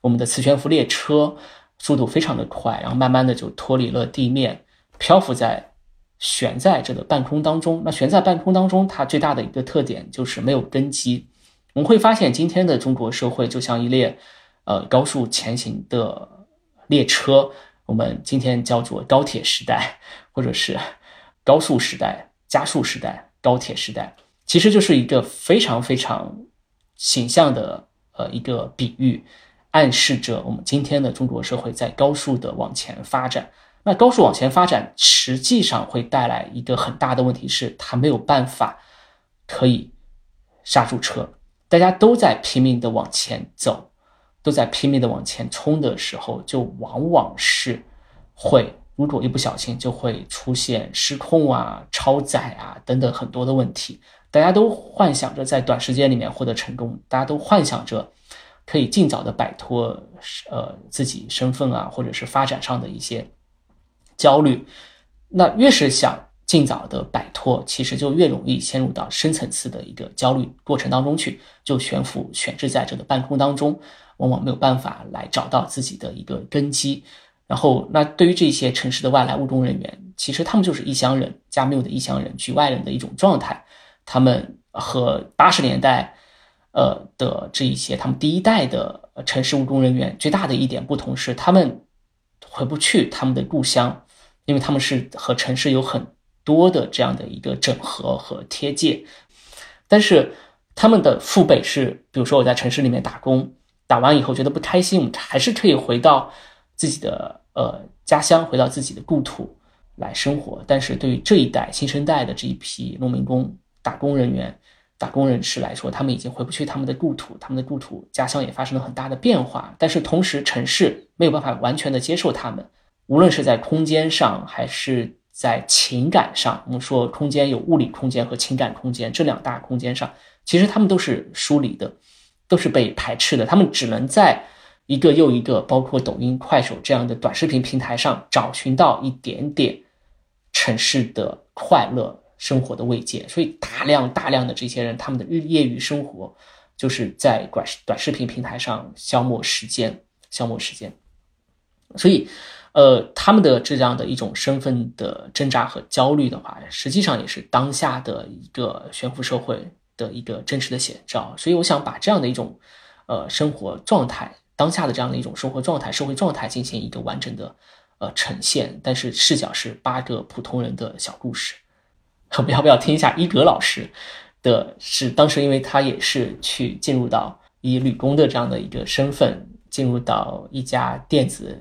我们的磁悬浮列车，速度非常的快，然后慢慢的就脱离了地面，漂浮在悬在这个半空当中。那悬在半空当中，它最大的一个特点就是没有根基。我们会发现，今天的中国社会就像一列呃高速前行的列车，我们今天叫做高铁时代，或者是高速时代、加速时代、高铁时代。其实就是一个非常非常形象的呃一个比喻，暗示着我们今天的中国社会在高速的往前发展。那高速往前发展，实际上会带来一个很大的问题，是它没有办法可以刹住车。大家都在拼命的往前走，都在拼命的往前冲的时候，就往往是会如果一不小心就会出现失控啊、超载啊等等很多的问题。大家都幻想着在短时间里面获得成功，大家都幻想着可以尽早的摆脱呃自己身份啊，或者是发展上的一些焦虑。那越是想尽早的摆脱，其实就越容易陷入到深层次的一个焦虑过程当中去，就悬浮悬置在这个半空当中，往往没有办法来找到自己的一个根基。然后，那对于这些城市的外来务工人员，其实他们就是异乡人，加缪的异乡人、局外人的一种状态。他们和八十年代，呃的这一些他们第一代的城市务工人员最大的一点不同是，他们回不去他们的故乡，因为他们是和城市有很多的这样的一个整合和贴界。但是他们的父辈是，比如说我在城市里面打工，打完以后觉得不开心，我们还是可以回到自己的呃家乡，回到自己的故土来生活。但是对于这一代新生代的这一批农民工，打工人员、打工人士来说，他们已经回不去他们的故土，他们的故土家乡也发生了很大的变化。但是同时，城市没有办法完全的接受他们，无论是在空间上还是在情感上。我们说，空间有物理空间和情感空间这两大空间上，其实他们都是疏离的，都是被排斥的。他们只能在一个又一个，包括抖音、快手这样的短视频平台上，找寻到一点点城市的快乐。生活的慰藉，所以大量大量的这些人，他们的日业余生活就是在短短视频平台上消磨时间，消磨时间。所以，呃，他们的这样的一种身份的挣扎和焦虑的话，实际上也是当下的一个悬浮社会的一个真实的写照。所以，我想把这样的一种呃生活状态，当下的这样的一种生活状态、社会状态进行一个完整的呃呈现，但是视角是八个普通人的小故事。我们要不要听一下伊格老师的？是当时因为他也是去进入到以旅工的这样的一个身份进入到一家电子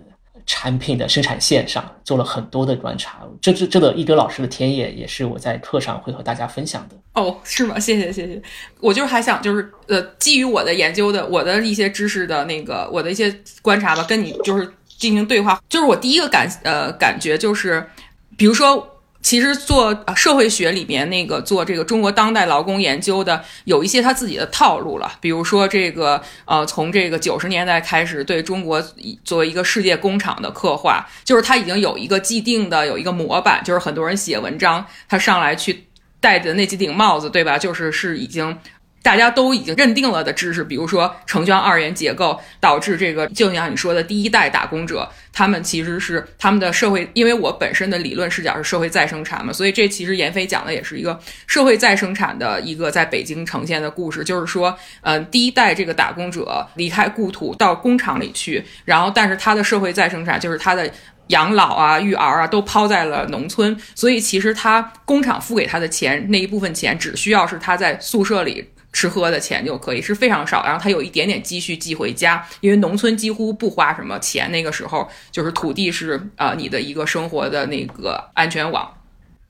产品的生产线上，做了很多的观察。这这这个一哥老师的田野也是我在课上会和大家分享的。哦，是吗？谢谢谢谢。我就是还想就是呃，基于我的研究的我的一些知识的那个我的一些观察吧，跟你就是进行对话。就是我第一个感呃感觉就是，比如说。其实做社会学里面那个做这个中国当代劳工研究的，有一些他自己的套路了。比如说这个呃，从这个九十年代开始对中国作为一个世界工厂的刻画，就是他已经有一个既定的有一个模板，就是很多人写文章，他上来去戴的那几顶帽子，对吧？就是是已经。大家都已经认定了的知识，比如说城乡二元结构，导致这个就像你说的第一代打工者，他们其实是他们的社会，因为我本身的理论视角是社会再生产嘛，所以这其实闫飞讲的也是一个社会再生产的一个在北京呈现的故事，就是说，嗯，第一代这个打工者离开故土到工厂里去，然后但是他的社会再生产就是他的养老啊、育儿啊都抛在了农村，所以其实他工厂付给他的钱那一部分钱，只需要是他在宿舍里。吃喝的钱就可以是非常少，然后他有一点点积蓄寄回家，因为农村几乎不花什么钱，那个时候就是土地是啊你的一个生活的那个安全网，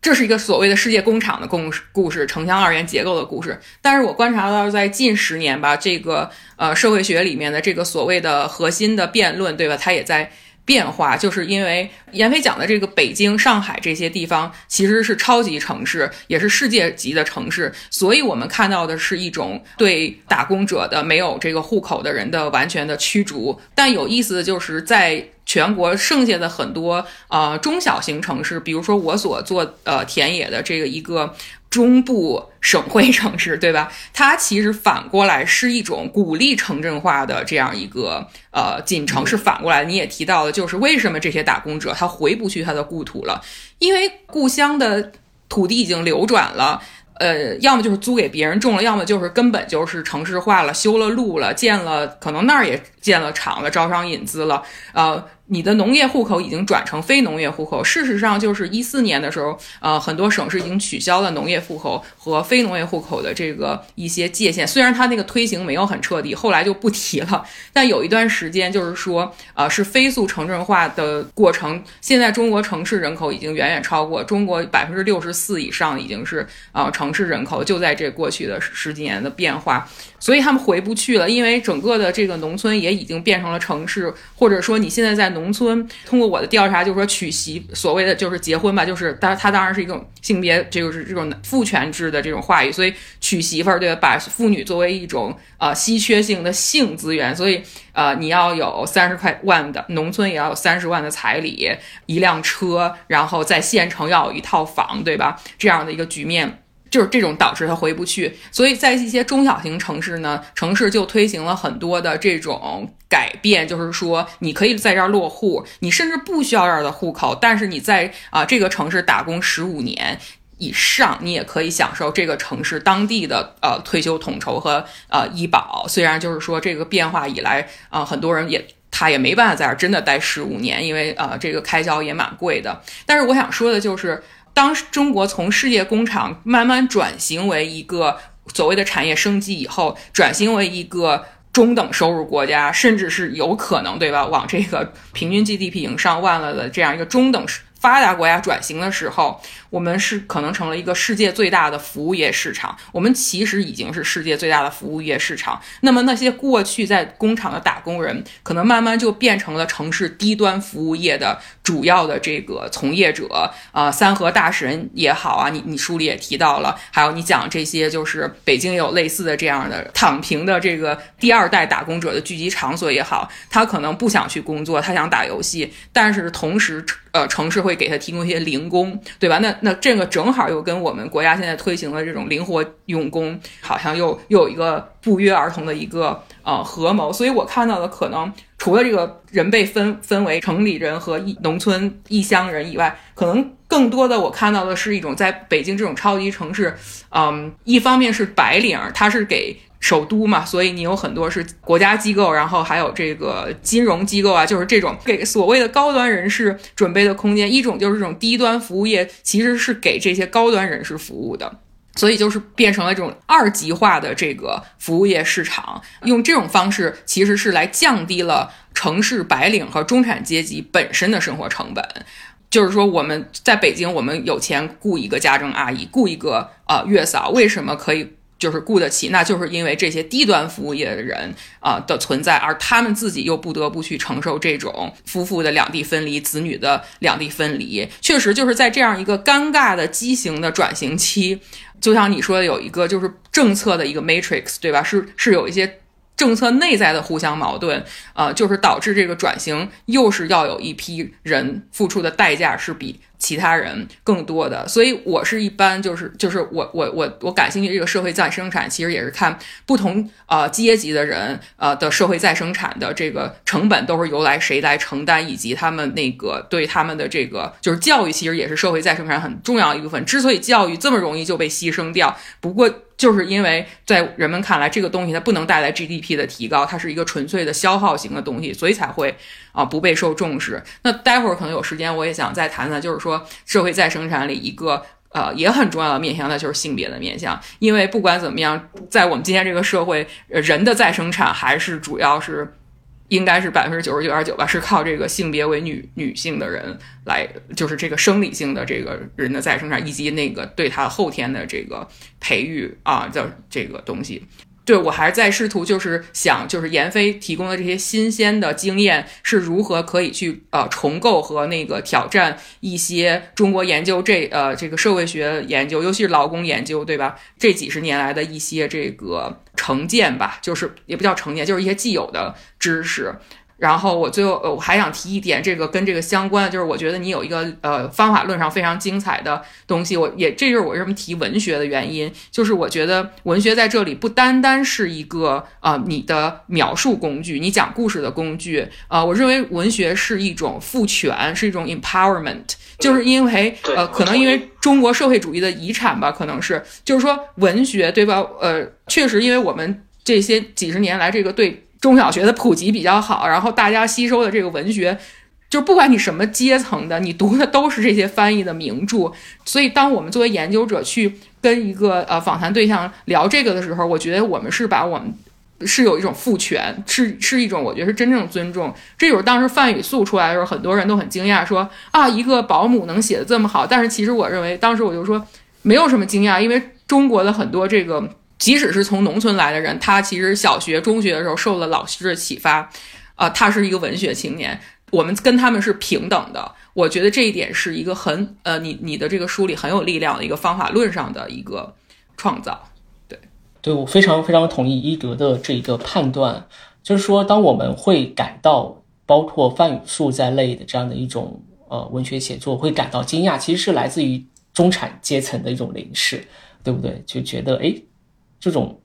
这是一个所谓的世界工厂的故事，故事城乡二元结构的故事。但是我观察到在近十年吧，这个呃社会学里面的这个所谓的核心的辩论，对吧？它也在。变化就是因为闫飞讲的这个北京、上海这些地方其实是超级城市，也是世界级的城市，所以我们看到的是一种对打工者的没有这个户口的人的完全的驱逐。但有意思的就是在全国剩下的很多呃中小型城市，比如说我所做呃田野的这个一个。中部省会城市，对吧？它其实反过来是一种鼓励城镇化的这样一个呃进程，是反过来。你也提到了，就是为什么这些打工者他回不去他的故土了？因为故乡的土地已经流转了，呃，要么就是租给别人种了，要么就是根本就是城市化了，修了路了，建了，可能那儿也建了厂了，招商引资了，呃。你的农业户口已经转成非农业户口。事实上，就是一四年的时候，呃，很多省市已经取消了农业户口和非农业户口的这个一些界限。虽然它那个推行没有很彻底，后来就不提了。但有一段时间，就是说，呃，是飞速城镇化的过程。现在中国城市人口已经远远超过中国百分之六十四以上，已经是呃城市人口。就在这过去的十几年的变化。所以他们回不去了，因为整个的这个农村也已经变成了城市，或者说你现在在农农村，通过我的调查，就是说娶媳，所谓的就是结婚吧，就是当它当然是一种性别，就是这种父权制的这种话语，所以娶媳妇儿对吧？把妇女作为一种呃稀缺性的性资源，所以呃你要有三十块万的农村也要有三十万的彩礼，一辆车，然后在县城要有一套房，对吧？这样的一个局面。就是这种导致他回不去，所以在一些中小型城市呢，城市就推行了很多的这种改变，就是说你可以在这儿落户，你甚至不需要这儿的户口，但是你在啊这个城市打工十五年以上，你也可以享受这个城市当地的呃退休统筹和呃医保。虽然就是说这个变化以来啊，很多人也他也没办法在这儿真的待十五年，因为呃这个开销也蛮贵的。但是我想说的就是。当中国从世界工厂慢慢转型为一个所谓的产业升级以后，转型为一个中等收入国家，甚至是有可能，对吧？往这个平均 GDP 已经上万了的这样一个中等发达国家转型的时候。我们是可能成了一个世界最大的服务业市场，我们其实已经是世界最大的服务业市场。那么那些过去在工厂的打工人，可能慢慢就变成了城市低端服务业的主要的这个从业者啊，三和大神也好啊，你你书里也提到了，还有你讲这些就是北京也有类似的这样的躺平的这个第二代打工者的聚集场所也好，他可能不想去工作，他想打游戏，但是同时呃城市会给他提供一些零工，对吧？那那这个正好又跟我们国家现在推行的这种灵活用工，好像又又有一个不约而同的一个呃合谋。所以我看到的可能除了这个人被分分为城里人和农村异乡人以外，可能更多的我看到的是一种在北京这种超级城市，嗯，一方面是白领，他是给。首都嘛，所以你有很多是国家机构，然后还有这个金融机构啊，就是这种给所谓的高端人士准备的空间。一种就是这种低端服务业，其实是给这些高端人士服务的。所以就是变成了这种二极化的这个服务业市场，用这种方式其实是来降低了城市白领和中产阶级本身的生活成本。就是说，我们在北京，我们有钱雇一个家政阿姨，雇一个呃月嫂，为什么可以？就是雇得起，那就是因为这些低端服务业的人啊的存在，而他们自己又不得不去承受这种夫妇的两地分离、子女的两地分离。确实，就是在这样一个尴尬的畸形的转型期，就像你说的，有一个就是政策的一个 matrix，对吧？是是有一些。政策内在的互相矛盾，呃，就是导致这个转型又是要有一批人付出的代价是比其他人更多的，所以我是一般就是就是我我我我感兴趣这个社会再生产，其实也是看不同呃阶级的人呃的社会再生产的这个成本都是由来谁来承担，以及他们那个对他们的这个就是教育，其实也是社会再生产很重要一部分。之所以教育这么容易就被牺牲掉，不过。就是因为在人们看来，这个东西它不能带来 GDP 的提高，它是一个纯粹的消耗型的东西，所以才会啊不备受重视。那待会儿可能有时间，我也想再谈谈，就是说社会再生产里一个呃也很重要的面向，那就是性别的面向。因为不管怎么样，在我们今天这个社会，人的再生产还是主要是。应该是百分之九十九点九吧，是靠这个性别为女女性的人来，就是这个生理性的这个人的再生产，以及那个对他后天的这个培育啊叫这个东西。对我还是在试图，就是想，就是闫飞提供的这些新鲜的经验是如何可以去呃重构和那个挑战一些中国研究这呃这个社会学研究，尤其是劳工研究，对吧？这几十年来的一些这个成见吧，就是也不叫成见，就是一些既有的知识。然后我最后呃我还想提一点，这个跟这个相关，就是我觉得你有一个呃方法论上非常精彩的东西，我也这就是我为什么提文学的原因，就是我觉得文学在这里不单单是一个呃你的描述工具，你讲故事的工具，呃，我认为文学是一种赋权，是一种 empowerment，就是因为呃可能因为中国社会主义的遗产吧，可能是就是说文学对吧？呃，确实因为我们这些几十年来这个对。中小学的普及比较好，然后大家吸收的这个文学，就不管你什么阶层的，你读的都是这些翻译的名著。所以，当我们作为研究者去跟一个呃访谈对象聊这个的时候，我觉得我们是把我们是有一种赋权，是是一种我觉得是真正尊重。这就是当时范语素出来的时候，很多人都很惊讶，说啊，一个保姆能写的这么好。但是其实我认为，当时我就说没有什么惊讶，因为中国的很多这个。即使是从农村来的人，他其实小学、中学的时候受了老师的启发，啊，他是一个文学青年。我们跟他们是平等的。我觉得这一点是一个很呃，你你的这个书里很有力量的一个方法论上的一个创造。对，对我非常非常同意伊德的这一个判断，就是说，当我们会感到包括范语素在内的这样的一种呃文学写作会感到惊讶，其实是来自于中产阶层的一种凝视，对不对？就觉得哎。这种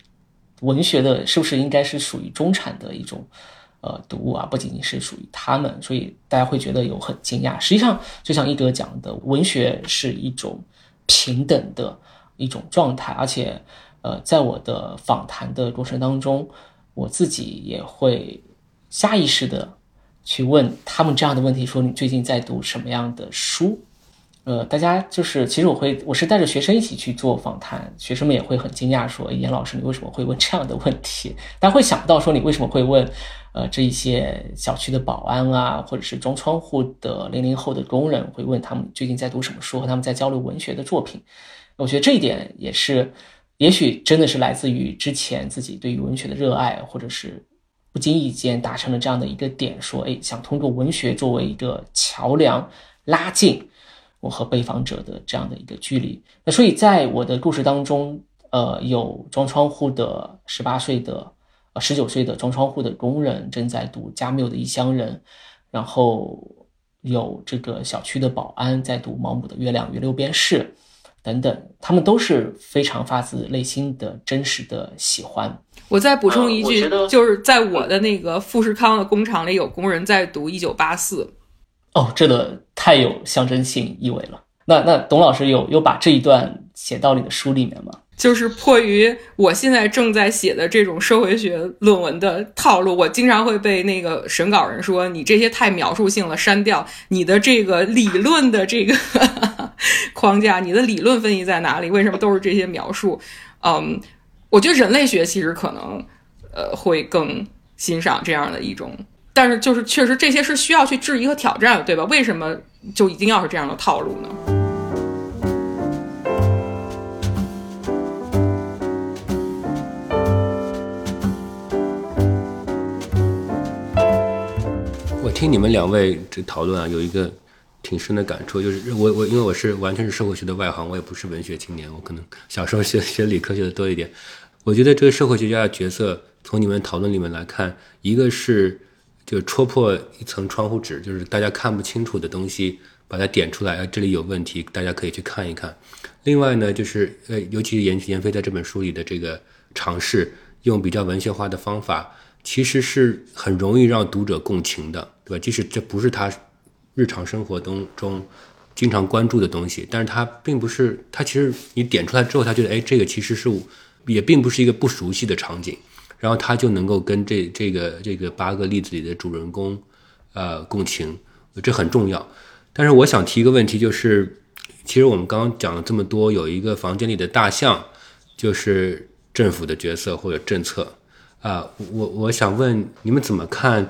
文学的，是不是应该是属于中产的一种呃读物啊？不仅仅是属于他们，所以大家会觉得有很惊讶。实际上，就像一德讲的，文学是一种平等的一种状态，而且呃，在我的访谈的过程当中，我自己也会下意识的去问他们这样的问题：说你最近在读什么样的书？呃，大家就是，其实我会，我是带着学生一起去做访谈，学生们也会很惊讶，说严老师，你为什么会问这样的问题？大家会想到说你为什么会问，呃，这一些小区的保安啊，或者是装窗户的零零后的工人会问他们最近在读什么书，和他们在交流文学的作品。我觉得这一点也是，也许真的是来自于之前自己对于文学的热爱，或者是不经意间达成了这样的一个点，说，哎，想通过文学作为一个桥梁拉近。我和被访者的这样的一个距离，那所以在我的故事当中，呃，有装窗户的十八岁的，呃，十九岁的装窗户的工人正在读加缪的《异乡人》，然后有这个小区的保安在读毛姆的《月亮与六便士》，等等，他们都是非常发自内心的真实的喜欢。我再补充一句，就是在我的那个富士康的工厂里，有工人在读《一九八四》。哦，这个太有象征性意味了。那那董老师有有把这一段写到你的书里面吗？就是迫于我现在正在写的这种社会学论文的套路，我经常会被那个审稿人说你这些太描述性了，删掉你的这个理论的这个 框架？你的理论分析在哪里？为什么都是这些描述？嗯，我觉得人类学其实可能呃会更欣赏这样的一种，但是就是确实这些是需要去质疑和挑战的，对吧？为什么就一定要是这样的套路呢？我听你们两位这讨论啊，有一个挺深的感触，就是我我因为我是完全是社会学的外行，我也不是文学青年，我可能小时候学学理科学的多一点。我觉得这个社会学家的角色，从你们讨论里面来看，一个是就戳破一层窗户纸，就是大家看不清楚的东西，把它点出来，这里有问题，大家可以去看一看。另外呢，就是呃，尤其是严严飞在这本书里的这个尝试，用比较文学化的方法。其实是很容易让读者共情的，对吧？即使这不是他日常生活当中经常关注的东西，但是他并不是他其实你点出来之后，他觉得哎，这个其实是也并不是一个不熟悉的场景，然后他就能够跟这这个这个八个例子里的主人公呃共情，这很重要。但是我想提一个问题，就是其实我们刚刚讲了这么多，有一个房间里的大象，就是政府的角色或者政策。啊，我我想问你们怎么看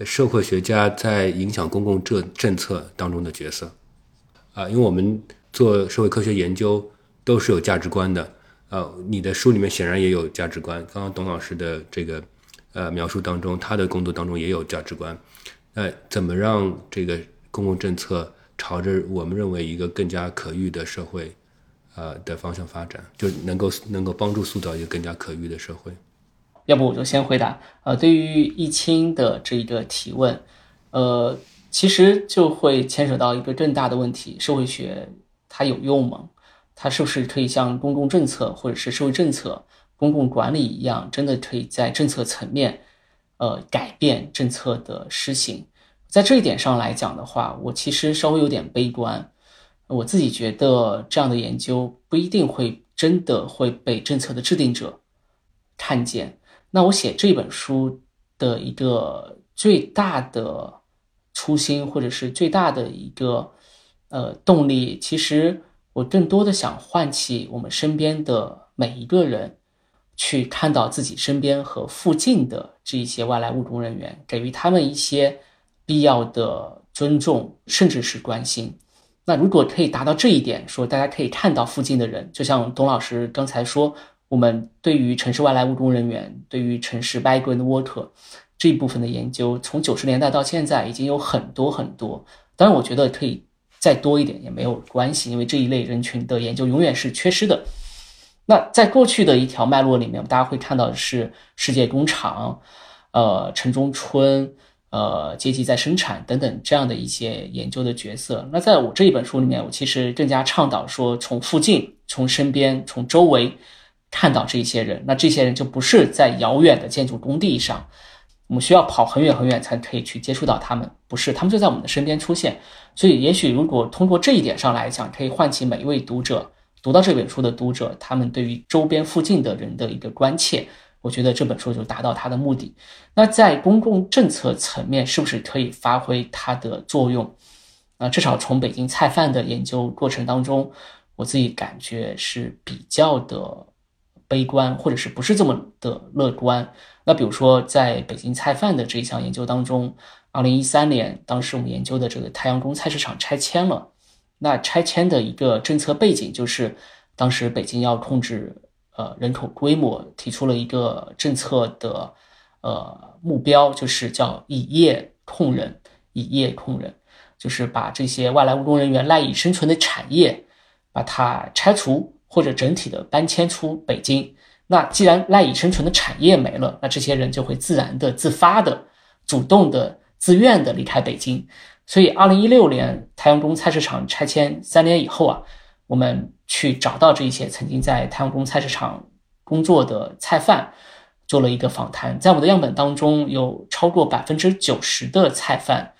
社会学家在影响公共政政策当中的角色？啊，因为我们做社会科学研究都是有价值观的。呃，你的书里面显然也有价值观。刚刚董老师的这个呃描述当中，他的工作当中也有价值观。呃，怎么让这个公共政策朝着我们认为一个更加可遇的社会呃的方向发展，就能够能够帮助塑造一个更加可遇的社会？要不我就先回答。呃，对于易清的这一个提问，呃，其实就会牵扯到一个更大的问题：社会学它有用吗？它是不是可以像公共政策或者是社会政策、公共管理一样，真的可以在政策层面，呃，改变政策的施行？在这一点上来讲的话，我其实稍微有点悲观。我自己觉得这样的研究不一定会真的会被政策的制定者看见。那我写这本书的一个最大的初心，或者是最大的一个呃动力，其实我更多的想唤起我们身边的每一个人，去看到自己身边和附近的这一些外来务工人员，给予他们一些必要的尊重，甚至是关心。那如果可以达到这一点，说大家可以看到附近的人，就像董老师刚才说。我们对于城市外来务工人员，对于城市 migrant worker 这一部分的研究，从九十年代到现在已经有很多很多。当然，我觉得可以再多一点也没有关系，因为这一类人群的研究永远是缺失的。那在过去的一条脉络里面，大家会看到的是世界工厂、呃城中村、呃阶级在生产等等这样的一些研究的角色。那在我这一本书里面，我其实更加倡导说，从附近、从身边、从周围。看到这些人，那这些人就不是在遥远的建筑工地上，我们需要跑很远很远才可以去接触到他们，不是，他们就在我们的身边出现。所以，也许如果通过这一点上来讲，可以唤起每一位读者读到这本书的读者，他们对于周边附近的人的一个关切，我觉得这本书就达到它的目的。那在公共政策层面，是不是可以发挥它的作用？啊，至少从北京菜贩的研究过程当中，我自己感觉是比较的。悲观，或者是不是这么的乐观？那比如说，在北京菜贩的这一项研究当中，二零一三年，当时我们研究的这个太阳宫菜市场拆迁了。那拆迁的一个政策背景就是，当时北京要控制呃人口规模，提出了一个政策的呃目标，就是叫以业控人，以业控人，就是把这些外来务工人员赖以生存的产业，把它拆除。或者整体的搬迁出北京，那既然赖以生存的产业没了，那这些人就会自然的、自发的、主动的、自愿的离开北京。所以，二零一六年太阳宫菜市场拆迁三年以后啊，我们去找到这些曾经在太阳宫菜市场工作的菜贩，做了一个访谈。在我们的样本当中，有超过百分之九十的菜贩，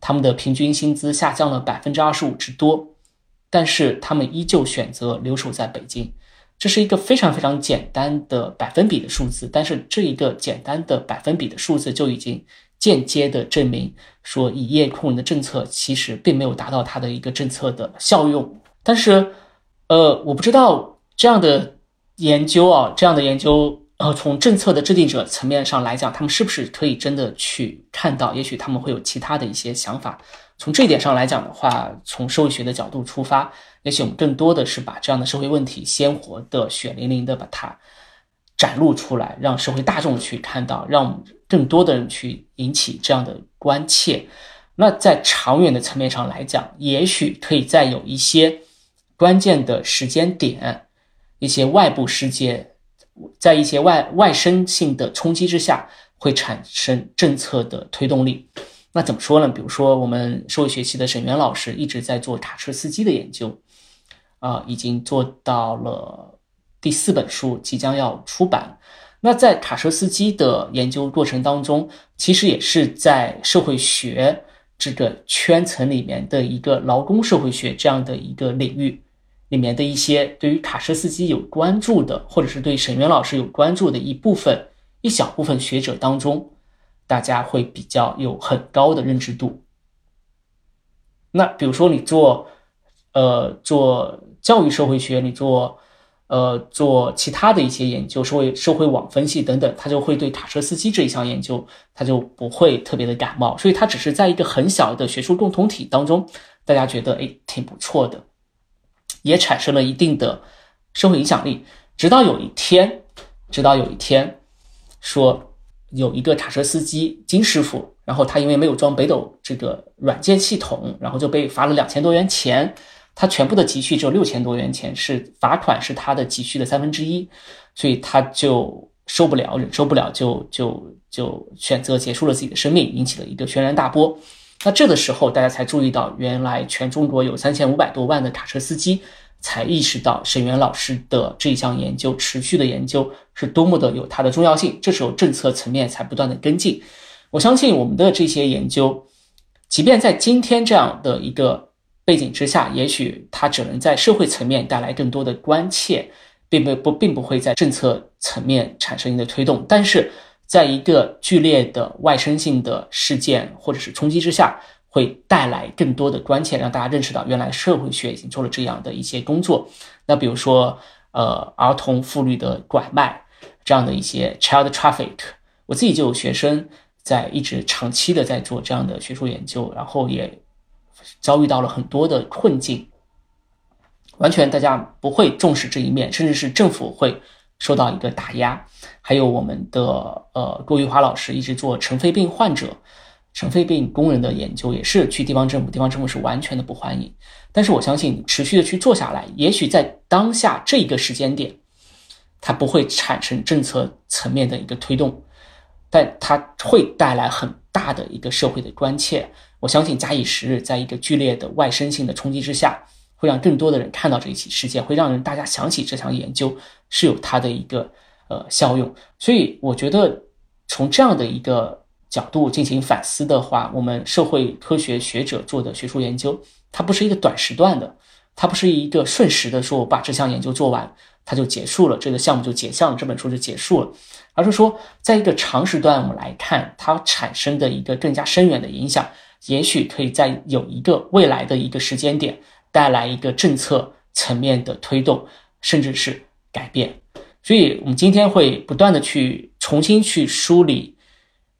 他们的平均薪资下降了百分之二十五之多。但是他们依旧选择留守在北京，这是一个非常非常简单的百分比的数字。但是这一个简单的百分比的数字就已经间接的证明说，以业控人的政策其实并没有达到它的一个政策的效用。但是，呃，我不知道这样的研究啊，这样的研究，呃，从政策的制定者层面上来讲，他们是不是可以真的去看到？也许他们会有其他的一些想法。从这一点上来讲的话，从社会学的角度出发，也许我们更多的是把这样的社会问题鲜活的、血淋淋的把它展露出来，让社会大众去看到，让更多的人去引起这样的关切。那在长远的层面上来讲，也许可以在有一些关键的时间点，一些外部世界，在一些外外生性的冲击之下，会产生政策的推动力。那怎么说呢？比如说，我们社会学系的沈源老师一直在做卡车司机的研究，啊，已经做到了第四本书，即将要出版。那在卡车司机的研究过程当中，其实也是在社会学。这个圈层里面的一个劳工社会学这样的一个领域里面的一些对于卡车司机有关注的，或者是对沈源老师有关注的一部分一小部分学者当中，大家会比较有很高的认知度。那比如说你做呃做教育社会学，你做。呃，做其他的一些研究，社会社会网分析等等，他就会对卡车司机这一项研究，他就不会特别的感冒，所以他只是在一个很小的学术共同体当中，大家觉得哎挺不错的，也产生了一定的社会影响力。直到有一天，直到有一天，说有一个卡车司机金师傅，然后他因为没有装北斗这个软件系统，然后就被罚了两千多元钱。他全部的积蓄只有六千多元钱，是罚款是他的积蓄的三分之一，所以他就受不了，忍受不了，就就就选择结束了自己的生命，引起了一个轩然大波。那这个时候，大家才注意到，原来全中国有三千五百多万的卡车司机，才意识到沈源老师的这项研究，持续的研究是多么的有它的重要性。这时候，政策层面才不断的跟进。我相信我们的这些研究，即便在今天这样的一个。背景之下，也许它只能在社会层面带来更多的关切，并不不并不会在政策层面产生一个推动。但是，在一个剧烈的外生性的事件或者是冲击之下，会带来更多的关切，让大家认识到原来社会学已经做了这样的一些工作。那比如说，呃，儿童妇女的拐卖这样的一些 child traffic，我自己就有学生在一直长期的在做这样的学术研究，然后也。遭遇到了很多的困境，完全大家不会重视这一面，甚至是政府会受到一个打压。还有我们的呃郭玉华老师一直做尘肺病患者、尘肺病工人的研究，也是去地方政府，地方政府是完全的不欢迎。但是我相信持续的去做下来，也许在当下这个时间点，它不会产生政策层面的一个推动，但它会带来很大的一个社会的关切。我相信，假以时日，在一个剧烈的外生性的冲击之下，会让更多的人看到这一起事件，会让人大家想起这项研究是有它的一个呃效用。所以，我觉得从这样的一个角度进行反思的话，我们社会科学学者做的学术研究，它不是一个短时段的，它不是一个瞬时的说，我把这项研究做完，它就结束了，这个项目就结项了，这本书就结束了，而是说，在一个长时段我们来看，它产生的一个更加深远的影响。也许可以在有一个未来的一个时间点，带来一个政策层面的推动，甚至是改变。所以，我们今天会不断的去重新去梳理、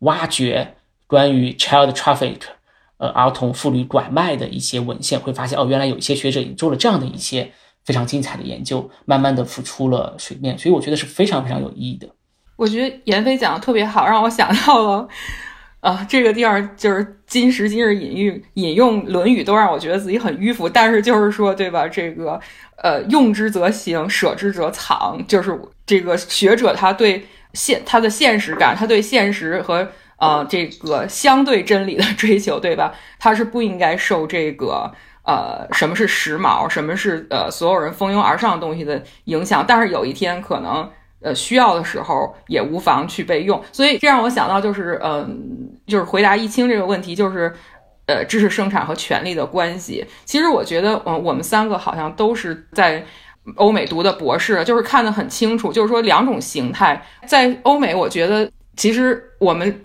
挖掘关于 child traffic，呃，儿童妇女拐卖的一些文献，会发现哦，原来有一些学者已经做了这样的一些非常精彩的研究，慢慢的浮出了水面。所以，我觉得是非常非常有意义的。我觉得闫飞讲的特别好，让我想到了。啊，这个地方就是今时今日引用引用《论语》，都让我觉得自己很迂腐。但是就是说，对吧？这个呃，用之则行，舍之则藏。就是这个学者他对现他的现实感，他对现实和呃这个相对真理的 追求，对吧？他是不应该受这个呃什么是时髦，什么是呃所有人蜂拥而上的东西的影响。但是有一天可能。呃，需要的时候也无妨去备用，所以这让我想到，就是，嗯，就是回答易清这个问题，就是，呃，知识生产和权力的关系。其实我觉得，嗯，我们三个好像都是在欧美读的博士，就是看得很清楚，就是说两种形态在欧美，我觉得其实我们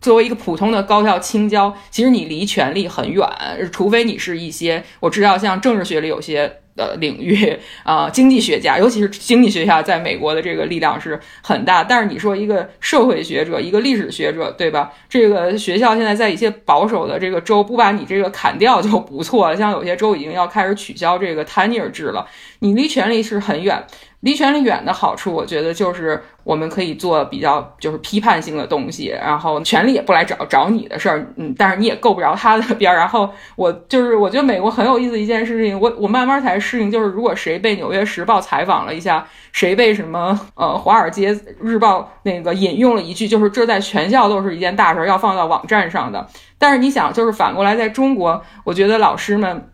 作为一个普通的高校青椒，其实你离权力很远，除非你是一些我知道像政治学里有些。的领域啊，经济学家，尤其是经济学家，在美国的这个力量是很大。但是你说一个社会学者，一个历史学者，对吧？这个学校现在在一些保守的这个州不把你这个砍掉就不错了，像有些州已经要开始取消这个 tenure 制了，你离权力是很远。离权力远的好处，我觉得就是我们可以做比较就是批判性的东西，然后权力也不来找找你的事儿，嗯，但是你也够不着他的边儿。然后我就是我觉得美国很有意思一件事情，我我慢慢才适应，就是如果谁被《纽约时报》采访了一下，谁被什么呃《华尔街日报》那个引用了一句，就是这在全校都是一件大事，要放到网站上的。但是你想，就是反过来在中国，我觉得老师们。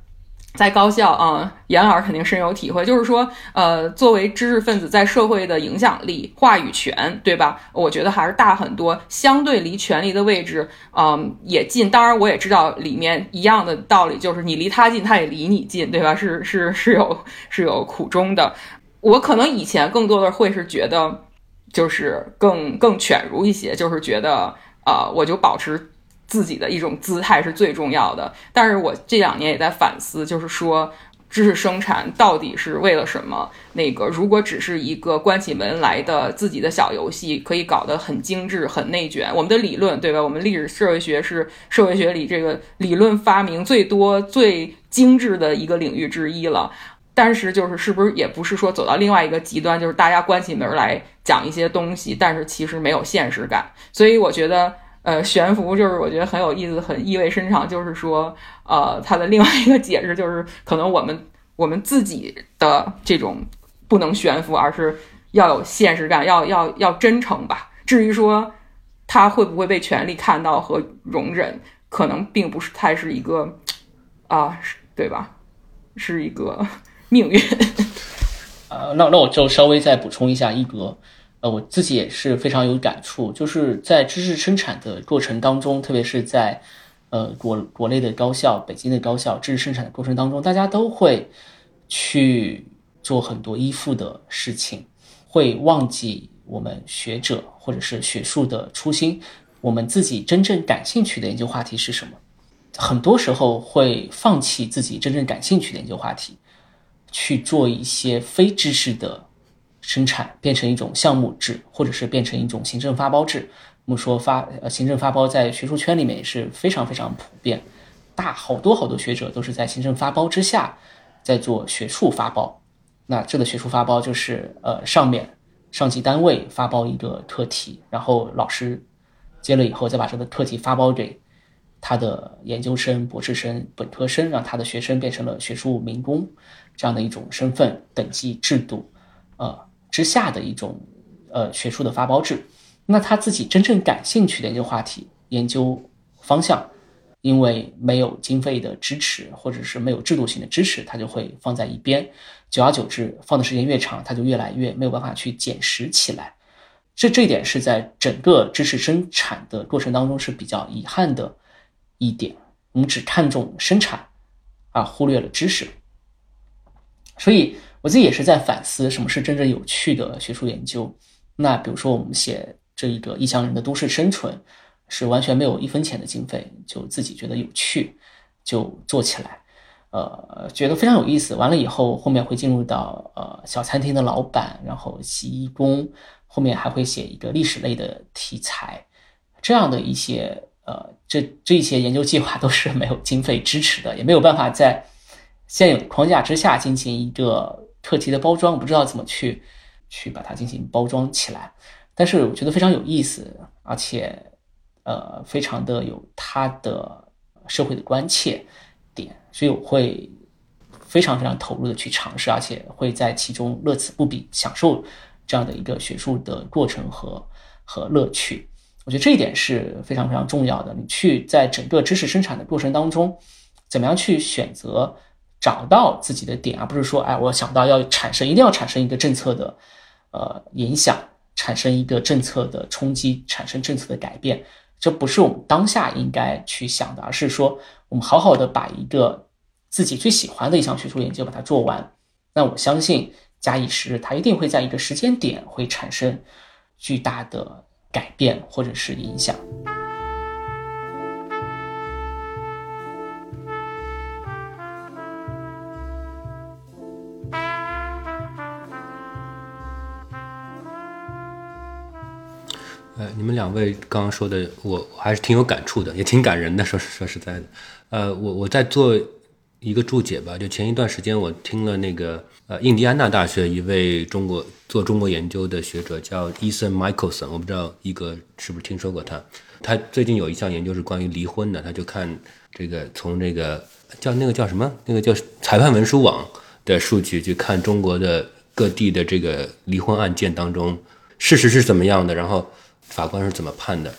在高校啊，严老师肯定深有体会，就是说，呃，作为知识分子在社会的影响力、话语权，对吧？我觉得还是大很多。相对离权力的位置，嗯，也近。当然，我也知道里面一样的道理，就是你离他近，他也离你近，对吧？是是是有是有苦衷的。我可能以前更多的会是觉得，就是更更犬儒一些，就是觉得，呃，我就保持。自己的一种姿态是最重要的，但是我这两年也在反思，就是说知识生产到底是为了什么？那个如果只是一个关起门来的自己的小游戏，可以搞得很精致、很内卷。我们的理论，对吧？我们历史社会学是社会学里这个理论发明最多、最精致的一个领域之一了。但是，就是是不是也不是说走到另外一个极端，就是大家关起门来讲一些东西，但是其实没有现实感。所以，我觉得。呃，悬浮就是我觉得很有意思，很意味深长。就是说，呃，它的另外一个解释就是，可能我们我们自己的这种不能悬浮，而是要有现实感，要要要真诚吧。至于说他会不会被权力看到和容忍，可能并不是太是一个啊，对吧？是一个 命运。呃，那那我就稍微再补充一下一格。呃，我自己也是非常有感触，就是在知识生产的过程当中，特别是在呃国国内的高校、北京的高校，知识生产的过程当中，大家都会去做很多依附的事情，会忘记我们学者或者是学术的初心，我们自己真正感兴趣的研究话题是什么？很多时候会放弃自己真正感兴趣的研究话题，去做一些非知识的。生产变成一种项目制，或者是变成一种行政发包制。我们说发呃行政发包在学术圈里面也是非常非常普遍，大好多好多学者都是在行政发包之下在做学术发包。那这个学术发包就是呃上面上级单位发包一个课题，然后老师接了以后再把这个课题发包给他的研究生、博士生、本科生，让他的学生变成了学术民工这样的一种身份等级制度，呃。之下的一种，呃，学术的发包制，那他自己真正感兴趣的研究话题、研究方向，因为没有经费的支持，或者是没有制度性的支持，他就会放在一边。久而久之，放的时间越长，他就越来越没有办法去捡拾起来。这这一点是在整个知识生产的过程当中是比较遗憾的一点。我们只看重生产，而忽略了知识，所以。我自己也是在反思什么是真正有趣的学术研究。那比如说，我们写这一个异乡人的都市生存，是完全没有一分钱的经费，就自己觉得有趣，就做起来，呃，觉得非常有意思。完了以后，后面会进入到呃小餐厅的老板，然后洗衣工，后面还会写一个历史类的题材，这样的一些呃，这这一些研究计划都是没有经费支持的，也没有办法在现有的框架之下进行一个。课题的包装，我不知道怎么去去把它进行包装起来，但是我觉得非常有意思，而且呃非常的有它的社会的关切点，所以我会非常非常投入的去尝试，而且会在其中乐此不彼，享受这样的一个学术的过程和和乐趣。我觉得这一点是非常非常重要的。你去在整个知识生产的过程当中，怎么样去选择？找到自己的点，而不是说，哎，我想到要产生，一定要产生一个政策的，呃，影响，产生一个政策的冲击，产生政策的改变，这不是我们当下应该去想的，而是说，我们好好的把一个自己最喜欢的一项学术研究把它做完。那我相信，假以时日，它一定会在一个时间点会产生巨大的改变或者是影响。呃，你们两位刚刚说的，我还是挺有感触的，也挺感人的。说说实在的，呃，我我在做一个注解吧。就前一段时间，我听了那个呃，印第安纳大学一位中国做中国研究的学者叫 Ethan Michelson，我不知道一哥是不是听说过他。他最近有一项研究是关于离婚的，他就看这个从这个叫那个叫什么那个叫裁判文书网的数据去看中国的各地的这个离婚案件当中事实是怎么样的，然后。法官是怎么判的？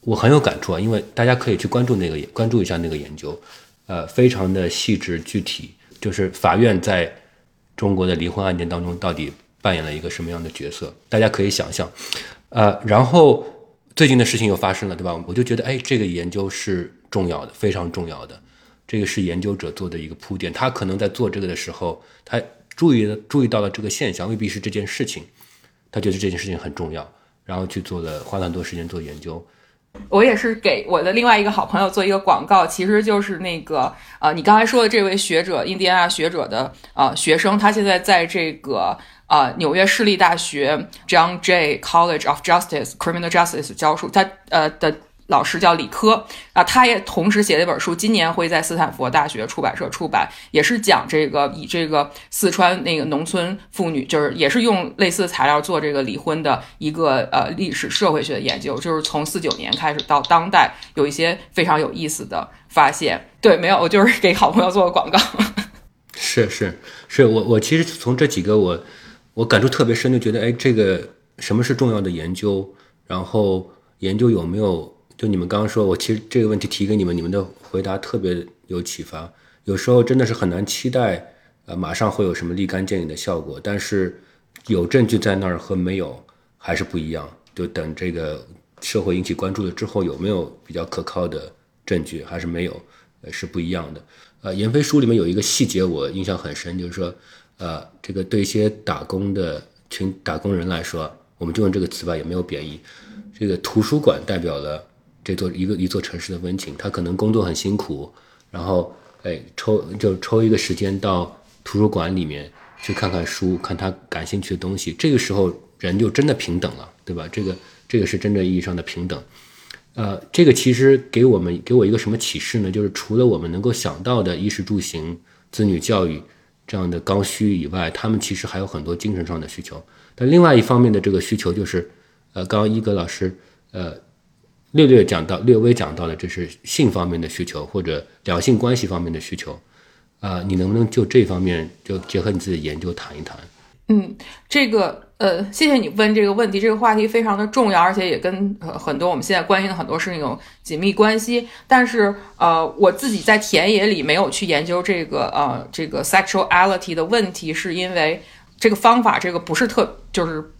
我很有感触啊，因为大家可以去关注那个关注一下那个研究，呃，非常的细致具体，就是法院在中国的离婚案件当中到底扮演了一个什么样的角色？大家可以想象，呃，然后最近的事情又发生了，对吧？我就觉得，哎，这个研究是重要的，非常重要的，这个是研究者做的一个铺垫，他可能在做这个的时候，他注意了注意到了这个现象，未必是这件事情，他觉得这件事情很重要。然后去做了，花了很多时间做研究。我也是给我的另外一个好朋友做一个广告，其实就是那个呃，你刚才说的这位学者，印第安纳学者的呃学生，他现在在这个呃纽约市立大学 John Jay College of Justice Criminal Justice 教书，他呃的。老师叫李科啊，他也同时写了一本书，今年会在斯坦福大学出版社出版，也是讲这个以这个四川那个农村妇女，就是也是用类似材料做这个离婚的一个呃历史社会学的研究，就是从四九年开始到当代，有一些非常有意思的发现。对，没有，我就是给好朋友做个广告。是是是，我我其实从这几个我我感触特别深，就觉得哎，这个什么是重要的研究，然后研究有没有。就你们刚刚说，我其实这个问题提给你们，你们的回答特别有启发。有时候真的是很难期待，呃，马上会有什么立竿见影的效果。但是有证据在那儿和没有还是不一样。就等这个社会引起关注了之后，有没有比较可靠的证据，还是没有，呃，是不一样的。呃，严飞书里面有一个细节我印象很深，就是说，呃，这个对一些打工的群打工人来说，我们就用这个词吧，也没有贬义。这个图书馆代表了。这座一个一座城市的温情，他可能工作很辛苦，然后哎抽就抽一个时间到图书馆里面去看看书，看他感兴趣的东西。这个时候人就真的平等了，对吧？这个这个是真正意义上的平等。呃，这个其实给我们给我一个什么启示呢？就是除了我们能够想到的衣食住行、子女教育这样的刚需以外，他们其实还有很多精神上的需求。但另外一方面的这个需求就是，呃，刚刚一格老师呃。略略讲到，略微讲到了，这是性方面的需求或者两性关系方面的需求，啊，你能不能就这方面就结合你自己研究谈一谈？嗯，这个呃，谢谢你问这个问题，这个话题非常的重要，而且也跟呃很多我们现在关心的很多事情有紧密关系。但是呃，我自己在田野里没有去研究这个呃这个 sexuality 的问题，是因为这个方法这个不是特就是。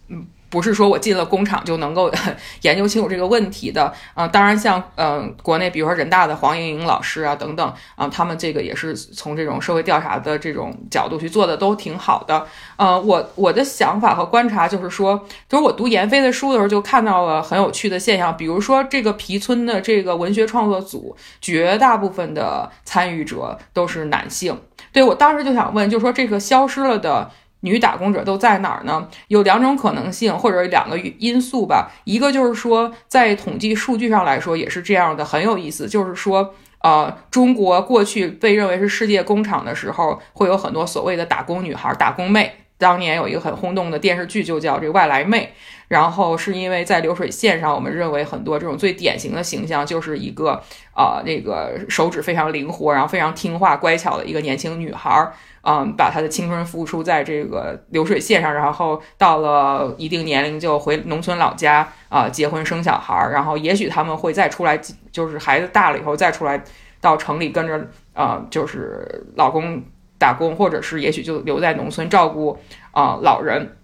不是说我进了工厂就能够 研究清楚这个问题的，嗯，当然像嗯国内比如说人大的黄莹莹老师啊等等啊，他们这个也是从这种社会调查的这种角度去做的，都挺好的。呃，我我的想法和观察就是说，就是我读闫飞的书的时候就看到了很有趣的现象，比如说这个皮村的这个文学创作组，绝大部分的参与者都是男性。对我当时就想问，就是说这个消失了的。女打工者都在哪儿呢？有两种可能性，或者两个因素吧。一个就是说，在统计数据上来说也是这样的，很有意思。就是说，呃，中国过去被认为是世界工厂的时候，会有很多所谓的打工女孩、打工妹。当年有一个很轰动的电视剧，就叫这外来妹。然后是因为在流水线上，我们认为很多这种最典型的形象就是一个呃，那个手指非常灵活，然后非常听话乖巧的一个年轻女孩。嗯，把他的青春付出在这个流水线上，然后到了一定年龄就回农村老家啊，结婚生小孩儿，然后也许他们会再出来，就是孩子大了以后再出来到城里跟着啊，就是老公打工，或者是也许就留在农村照顾啊老人，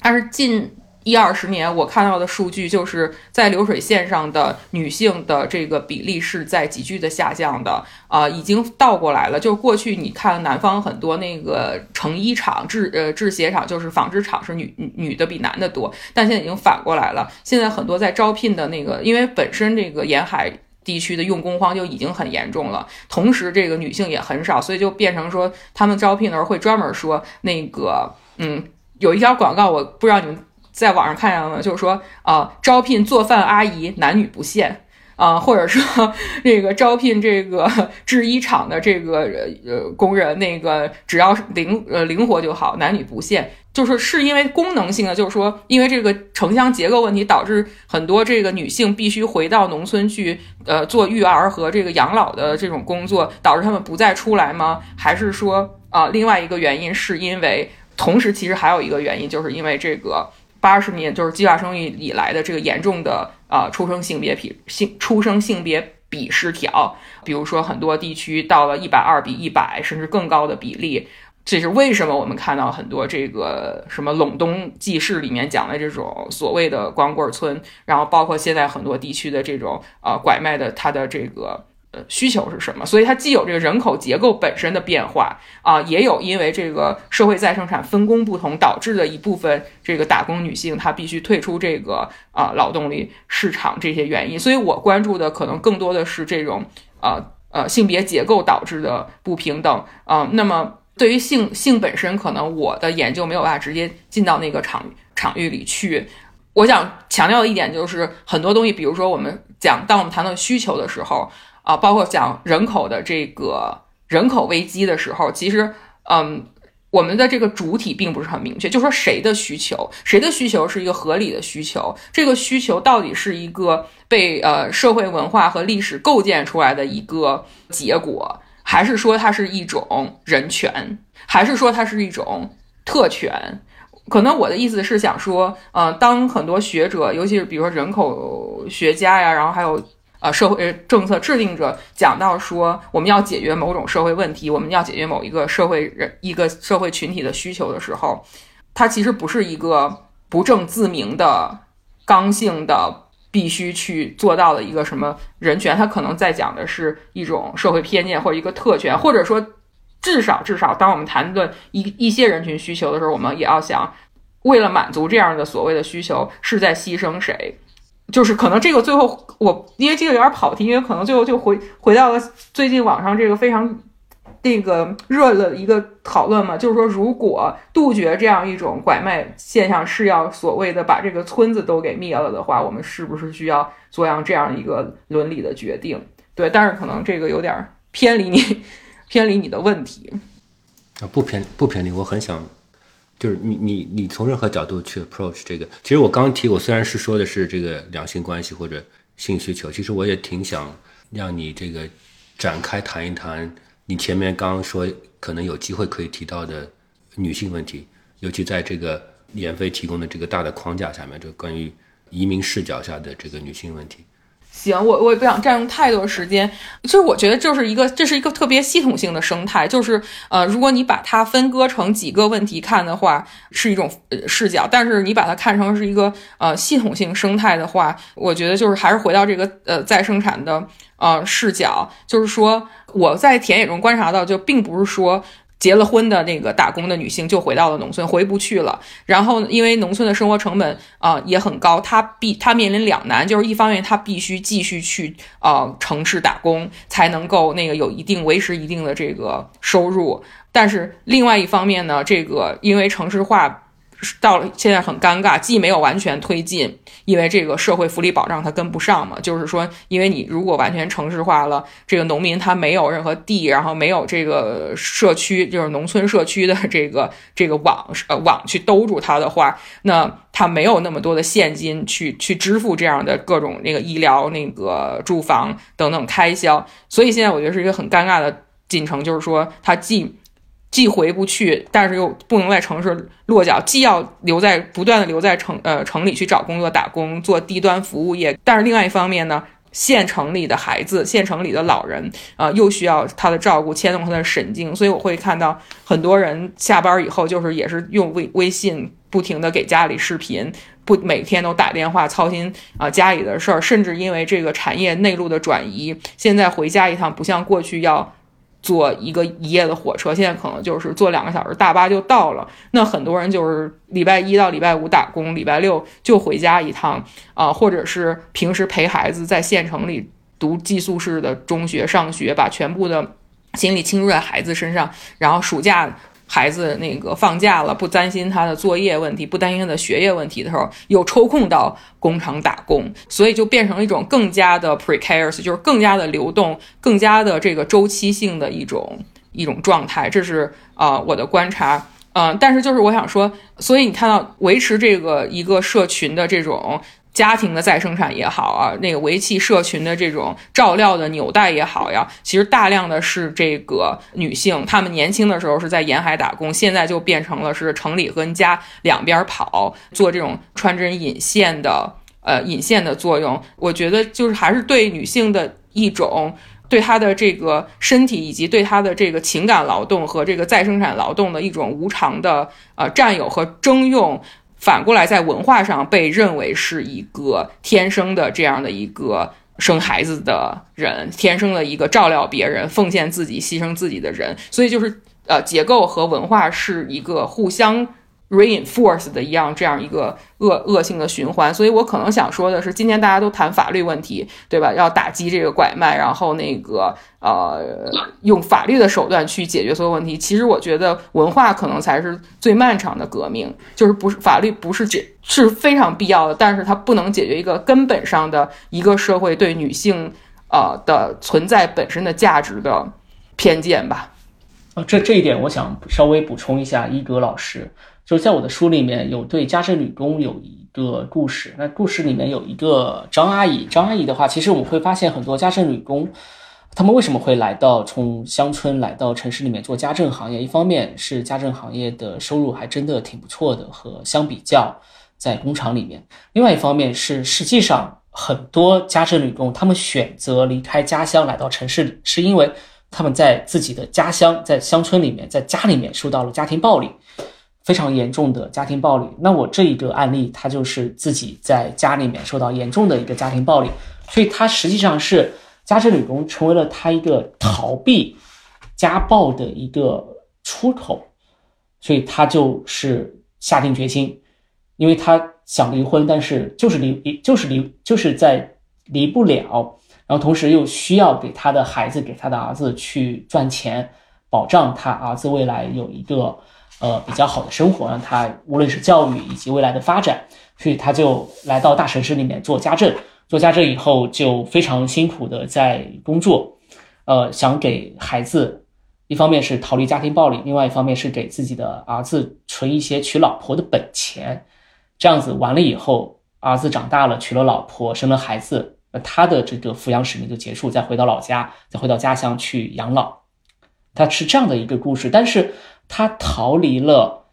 但是近。一二十年，我看到的数据就是在流水线上的女性的这个比例是在急剧的下降的，啊，已经倒过来了。就过去你看南方很多那个成衣厂、制呃制鞋厂，就是纺织厂是女女的比男的多，但现在已经反过来了。现在很多在招聘的那个，因为本身这个沿海地区的用工荒就已经很严重了，同时这个女性也很少，所以就变成说他们招聘的时候会专门说那个，嗯，有一条广告，我不知道你们。在网上看见了，就是说啊，招聘做饭阿姨，男女不限。啊，或者说这个招聘这个 制衣厂的这个呃工人，那个只要灵呃灵活就好，男女不限，就是是因为功能性的，就是说因为这个城乡结构问题，导致很多这个女性必须回到农村去呃做育儿和这个养老的这种工作，导致他们不再出来吗？还是说啊，另外一个原因是因为同时其实还有一个原因，就是因为这个。八十年就是计划生育以来的这个严重的啊出生性别比性出生性别比失调，比如说很多地区到了一百二比一百甚至更高的比例，这是为什么我们看到很多这个什么陇东记事里面讲的这种所谓的光棍村，然后包括现在很多地区的这种呃拐卖的它的这个。需求是什么？所以它既有这个人口结构本身的变化啊，也有因为这个社会再生产分工不同导致的一部分这个打工女性她必须退出这个啊劳动力市场这些原因。所以我关注的可能更多的是这种呃呃性别结构导致的不平等啊。那么对于性性本身，可能我的研究没有办法直接进到那个场场域里去。我想强调的一点就是很多东西，比如说我们讲当我们谈到需求的时候。啊，包括讲人口的这个人口危机的时候，其实，嗯，我们的这个主体并不是很明确，就说谁的需求，谁的需求是一个合理的需求，这个需求到底是一个被呃社会文化和历史构建出来的一个结果，还是说它是一种人权，还是说它是一种特权？可能我的意思是想说，呃，当很多学者，尤其是比如说人口学家呀，然后还有。呃，社会政策制定者讲到说，我们要解决某种社会问题，我们要解决某一个社会人一个社会群体的需求的时候，它其实不是一个不证自明的刚性的必须去做到的一个什么人权，它可能在讲的是一种社会偏见或者一个特权，或者说至少至少，当我们谈论一一些人群需求的时候，我们也要想，为了满足这样的所谓的需求，是在牺牲谁。就是可能这个最后我因为这个有点跑题，因为可能最后就回回到了最近网上这个非常那个热的一个讨论嘛，就是说如果杜绝这样一种拐卖现象是要所谓的把这个村子都给灭了的话，我们是不是需要做样这样一个伦理的决定？对，但是可能这个有点偏离你偏离你的问题啊，不偏不偏离，我很想。就是你你你从任何角度去 approach 这个，其实我刚提，我虽然是说的是这个两性关系或者性需求，其实我也挺想让你这个展开谈一谈你前面刚刚说可能有机会可以提到的女性问题，尤其在这个免费提供的这个大的框架下面，这关于移民视角下的这个女性问题。行，我我也不想占用太多时间。其实我觉得就是一个，这是一个特别系统性的生态。就是呃，如果你把它分割成几个问题看的话，是一种呃视角；但是你把它看成是一个呃系统性生态的话，我觉得就是还是回到这个呃再生产的呃视角。就是说我在田野中观察到，就并不是说。结了婚的那个打工的女性就回到了农村，回不去了。然后因为农村的生活成本啊也很高，她必她面临两难，就是一方面她必须继续去啊城市打工，才能够那个有一定维持一定的这个收入。但是另外一方面呢，这个因为城市化。到了现在很尴尬，既没有完全推进，因为这个社会福利保障它跟不上嘛。就是说，因为你如果完全城市化了，这个农民他没有任何地，然后没有这个社区，就是农村社区的这个这个网呃网去兜住他的话，那他没有那么多的现金去去支付这样的各种那个医疗、那个住房等等开销。所以现在我觉得是一个很尴尬的进程，就是说他既。既回不去，但是又不能在城市落脚，既要留在不断的留在城呃城里去找工作打工做低端服务业，但是另外一方面呢，县城里的孩子、县城里的老人啊，又需要他的照顾，牵动他的神经，所以我会看到很多人下班以后就是也是用微微信不停的给家里视频，不每天都打电话操心啊家里的事儿，甚至因为这个产业内陆的转移，现在回家一趟不像过去要。坐一个一夜的火车，现在可能就是坐两个小时大巴就到了。那很多人就是礼拜一到礼拜五打工，礼拜六就回家一趟啊，或者是平时陪孩子在县城里读寄宿式的中学上学，把全部的精力倾注在孩子身上，然后暑假。孩子那个放假了，不担心他的作业问题，不担心他的学业问题的时候，又抽空到工厂打工，所以就变成了一种更加的 precarious，就是更加的流动、更加的这个周期性的一种一种状态。这是啊我的观察。嗯，但是就是我想说，所以你看到维持这个一个社群的这种。家庭的再生产也好啊，那个维系社群的这种照料的纽带也好呀，其实大量的是这个女性，她们年轻的时候是在沿海打工，现在就变成了是城里和家两边跑，做这种穿针引线的呃引线的作用。我觉得就是还是对女性的一种对她的这个身体以及对她的这个情感劳动和这个再生产劳动的一种无偿的呃占有和征用。反过来，在文化上被认为是一个天生的这样的一个生孩子的人，天生的一个照料别人、奉献自己、牺牲自己的人，所以就是呃，结构和文化是一个互相。Reinforce 的一样这样一个恶恶性的循环，所以我可能想说的是，今天大家都谈法律问题，对吧？要打击这个拐卖，然后那个呃，用法律的手段去解决所有问题。其实我觉得文化可能才是最漫长的革命，就是不是法律不是解是非常必要的，但是它不能解决一个根本上的一个社会对女性呃的存在本身的价值的偏见吧。啊，这这一点我想稍微补充一下，伊格老师。就是在我的书里面有对家政女工有一个故事，那故事里面有一个张阿姨。张阿姨的话，其实我们会发现很多家政女工，她们为什么会来到从乡村来到城市里面做家政行业？一方面是家政行业的收入还真的挺不错的，和相比较在工厂里面；另外一方面是实际上很多家政女工，她们选择离开家乡来到城市里，是因为她们在自己的家乡，在乡村里面，在家里面受到了家庭暴力。非常严重的家庭暴力。那我这一个案例，他就是自己在家里面受到严重的一个家庭暴力，所以他实际上是家政女工成为了他一个逃避家暴的一个出口，所以他就是下定决心，因为他想离婚，但是就是离，就是离，就是在离不了，然后同时又需要给他的孩子，给他的儿子去赚钱，保障他儿子未来有一个。呃，比较好的生活，让他无论是教育以及未来的发展，所以他就来到大城市里面做家政。做家政以后，就非常辛苦的在工作，呃，想给孩子，一方面是逃离家庭暴力，另外一方面是给自己的儿子存一些娶老婆的本钱。这样子完了以后，儿子长大了，娶了老婆，生了孩子，那他的这个抚养使命就结束，再回到老家，再回到家乡去养老。他是这样的一个故事，但是。她逃离了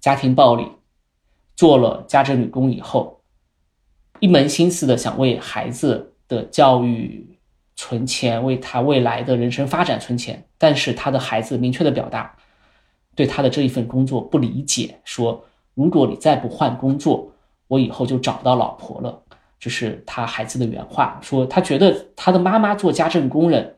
家庭暴力，做了家政女工以后，一门心思的想为孩子的教育存钱，为他未来的人生发展存钱。但是他的孩子明确的表达，对他的这一份工作不理解，说如果你再不换工作，我以后就找不到老婆了。这是他孩子的原话，说他觉得他的妈妈做家政工人，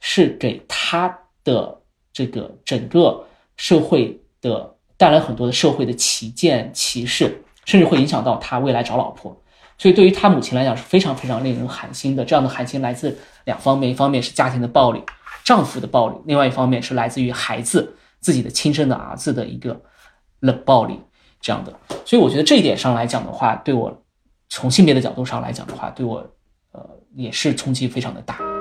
是给他的这个整个。社会的带来很多的社会的歧见、歧视，甚至会影响到他未来找老婆。所以，对于他母亲来讲是非常非常令人寒心的。这样的寒心来自两方面：一方面是家庭的暴力、丈夫的暴力；另外一方面是来自于孩子自己的亲生的儿子的一个冷暴力。这样的，所以我觉得这一点上来讲的话，对我从性别的角度上来讲的话，对我呃也是冲击非常的大。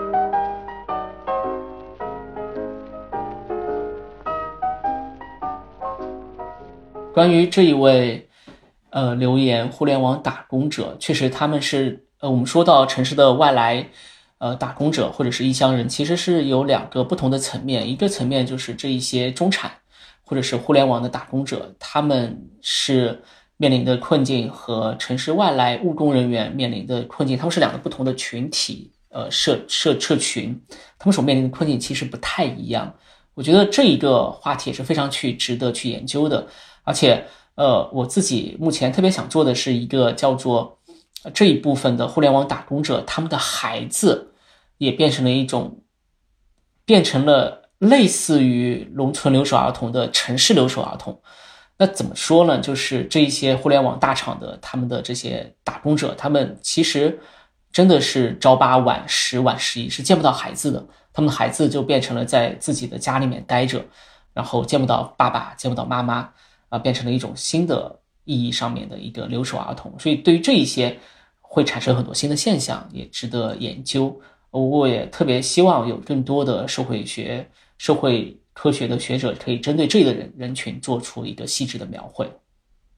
关于这一位，呃，留言互联网打工者，确实他们是，呃，我们说到城市的外来，呃，打工者或者是异乡人，其实是有两个不同的层面。一个层面就是这一些中产，或者是互联网的打工者，他们是面临的困境和城市外来务工人员面临的困境，他们是两个不同的群体，呃，社社社群，他们所面临的困境其实不太一样。我觉得这一个话题也是非常去值得去研究的。而且，呃，我自己目前特别想做的是一个叫做这一部分的互联网打工者，他们的孩子也变成了一种，变成了类似于农村留守儿童的城市留守儿童。那怎么说呢？就是这一些互联网大厂的他们的这些打工者，他们其实真的是朝八晚十晚十一，是见不到孩子的。他们的孩子就变成了在自己的家里面待着。然后见不到爸爸，见不到妈妈，啊，变成了一种新的意义上面的一个留守儿童。所以对于这一些，会产生很多新的现象，也值得研究。我也特别希望有更多的社会学、社会科学的学者可以针对这类人人群做出一个细致的描绘。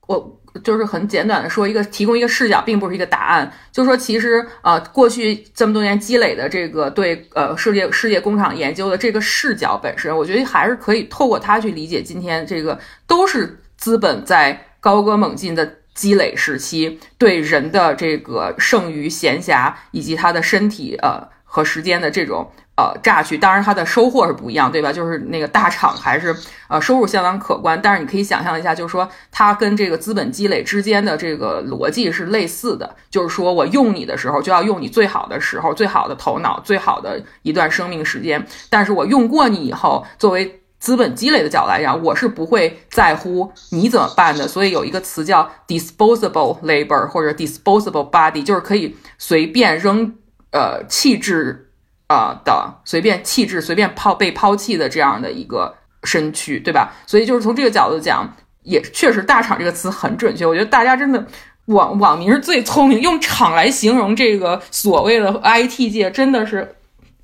我就是很简短的说一个，提供一个视角，并不是一个答案。就说，其实呃，过去这么多年积累的这个对呃世界世界工厂研究的这个视角本身，我觉得还是可以透过它去理解今天这个都是资本在高歌猛进的积累时期对人的这个剩余闲暇以及他的身体呃和时间的这种。呃，榨取当然他的收获是不一样，对吧？就是那个大厂还是呃收入相当可观，但是你可以想象一下，就是说它跟这个资本积累之间的这个逻辑是类似的，就是说我用你的时候就要用你最好的时候、最好的头脑、最好的一段生命时间，但是我用过你以后，作为资本积累的角度来讲，我是不会在乎你怎么办的。所以有一个词叫 disposable labor 或者 disposable body，就是可以随便扔呃弃置。呃的随便弃置、随便抛被抛弃的这样的一个身躯，对吧？所以就是从这个角度讲，也确实“大厂”这个词很准确。我觉得大家真的网网民是最聪明，用“厂”来形容这个所谓的 IT 界，真的是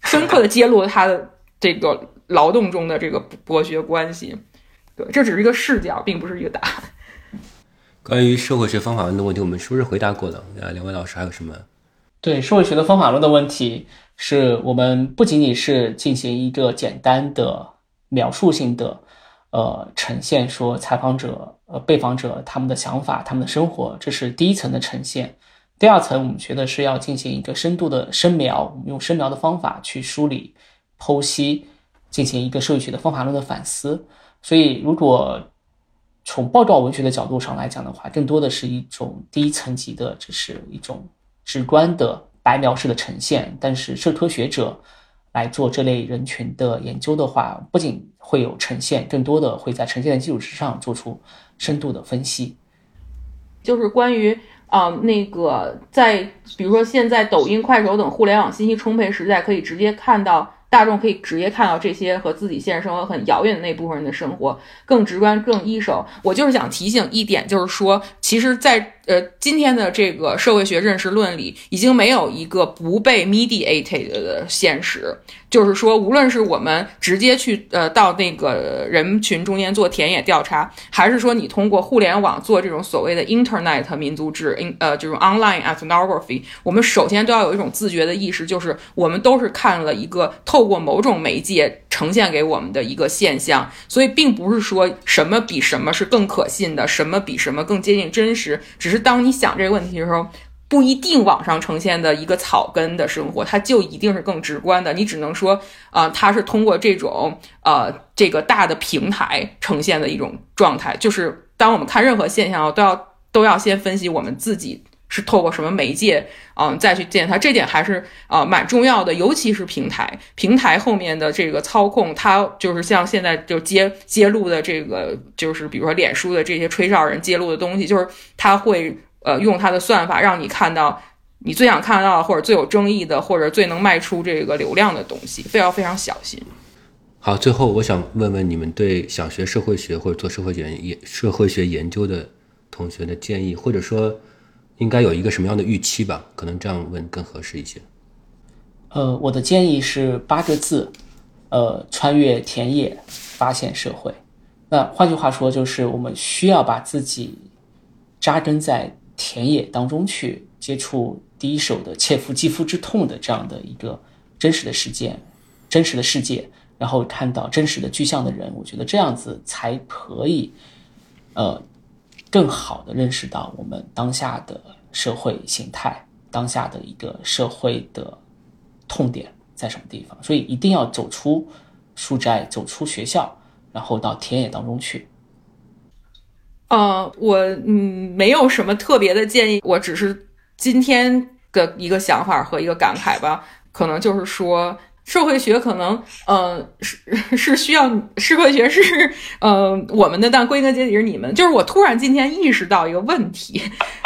深刻的揭露了他的这个劳动中的这个剥削关系。对，这只是一个视角，并不是一个答案。关于社会学方法论的问题，我们是不是回答过了？啊，两位老师还有什么？对社会学的方法论的问题。是我们不仅仅是进行一个简单的描述性的，呃，呈现说采访者、呃，被访者他们的想法、他们的生活，这是第一层的呈现。第二层，我们觉得是要进行一个深度的深描，我们用深描的方法去梳理、剖析，进行一个社会学的方法论的反思。所以，如果从报告文学的角度上来讲的话，更多的是一种低层级的，只是一种直观的。白描式的呈现，但是社科学者来做这类人群的研究的话，不仅会有呈现，更多的会在呈现的基础之上做出深度的分析。就是关于啊，那个在比如说现在抖音、快手等互联网信息充沛时代，可以直接看到大众可以直接看到这些和自己现实生活很遥远的那部分人的生活，更直观、更一手。我就是想提醒一点，就是说，其实，在呃，今天的这个社会学认识论里，已经没有一个不被 mediated 的现实。就是说，无论是我们直接去呃到那个人群中间做田野调查，还是说你通过互联网做这种所谓的 internet 民族志，in 呃这种 online ethnography，我们首先都要有一种自觉的意识，就是我们都是看了一个透过某种媒介呈现给我们的一个现象，所以并不是说什么比什么是更可信的，什么比什么更接近真实，只是当你想这个问题的时候，不一定网上呈现的一个草根的生活，它就一定是更直观的。你只能说，啊，它是通过这种呃这个大的平台呈现的一种状态。就是当我们看任何现象，都要都要先分析我们自己是透过什么媒介，嗯，再去见他。这点还是啊蛮重要的，尤其是平台，平台后面的这个操控，它就是像现在就揭揭露的这个，就是比如说脸书的这些吹哨人揭露的东西，就是他会。呃，用他的算法让你看到你最想看到的，或者最有争议的，或者最能卖出这个流量的东西，非常非常小心。好，最后我想问问你们对想学社会学或者做社会研研社会学研究的同学的建议，或者说应该有一个什么样的预期吧？可能这样问更合适一些。呃，我的建议是八个字：呃，穿越田野，发现社会。那换句话说，就是我们需要把自己扎根在。田野当中去接触第一手的切肤肌肤之痛的这样的一个真实的事件、真实的世界，然后看到真实的具象的人，我觉得这样子才可以，呃，更好的认识到我们当下的社会形态、当下的一个社会的痛点在什么地方。所以一定要走出书斋，走出学校，然后到田野当中去。呃，我嗯没有什么特别的建议，我只是今天的一个想法和一个感慨吧。可能就是说，社会学可能呃是 是需要社会学是呃我们的，但归根结底是你们。就是我突然今天意识到一个问题，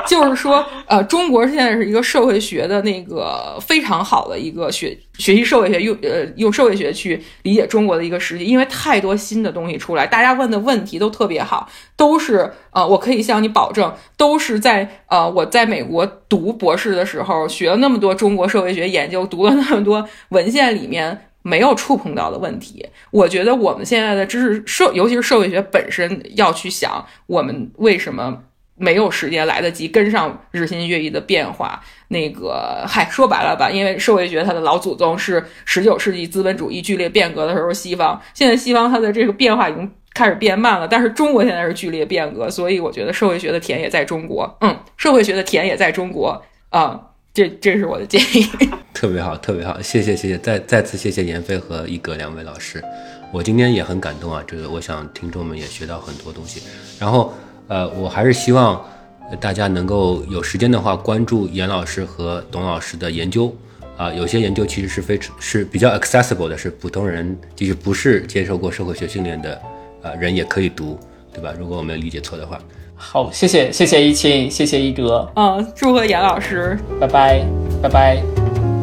就是说，呃，中国现在是一个社会学的那个非常好的一个学学习社会学，用呃用社会学去理解中国的一个时期，因为太多新的东西出来，大家问的问题都特别好，都是呃，我可以向你保证，都是在呃我在美国读博士的时候学了那么多中国社会学研究，读了那么多文献里面。没有触碰到的问题，我觉得我们现在的知识社，尤其是社会学本身，要去想我们为什么没有时间来得及跟上日新月异的变化。那个，嗨，说白了吧，因为社会学它的老祖宗是十九世纪资本主义剧烈变革的时候，西方现在西方它的这个变化已经开始变慢了，但是中国现在是剧烈变革，所以我觉得社会学的田也在中国，嗯，社会学的田也在中国啊。这这是我的建议，特别好，特别好，谢谢谢谢，再再次谢谢闫飞和一格两位老师，我今天也很感动啊，这个我想听众们也学到很多东西，然后呃，我还是希望大家能够有时间的话关注严老师和董老师的研究啊，有些研究其实是非常是比较 accessible 的，是普通人即使不是接受过社会学训练的啊人也可以读，对吧？如果我没有理解错的话。好，谢谢谢谢一清，谢谢一哲，嗯，祝贺严老师，拜拜，拜拜。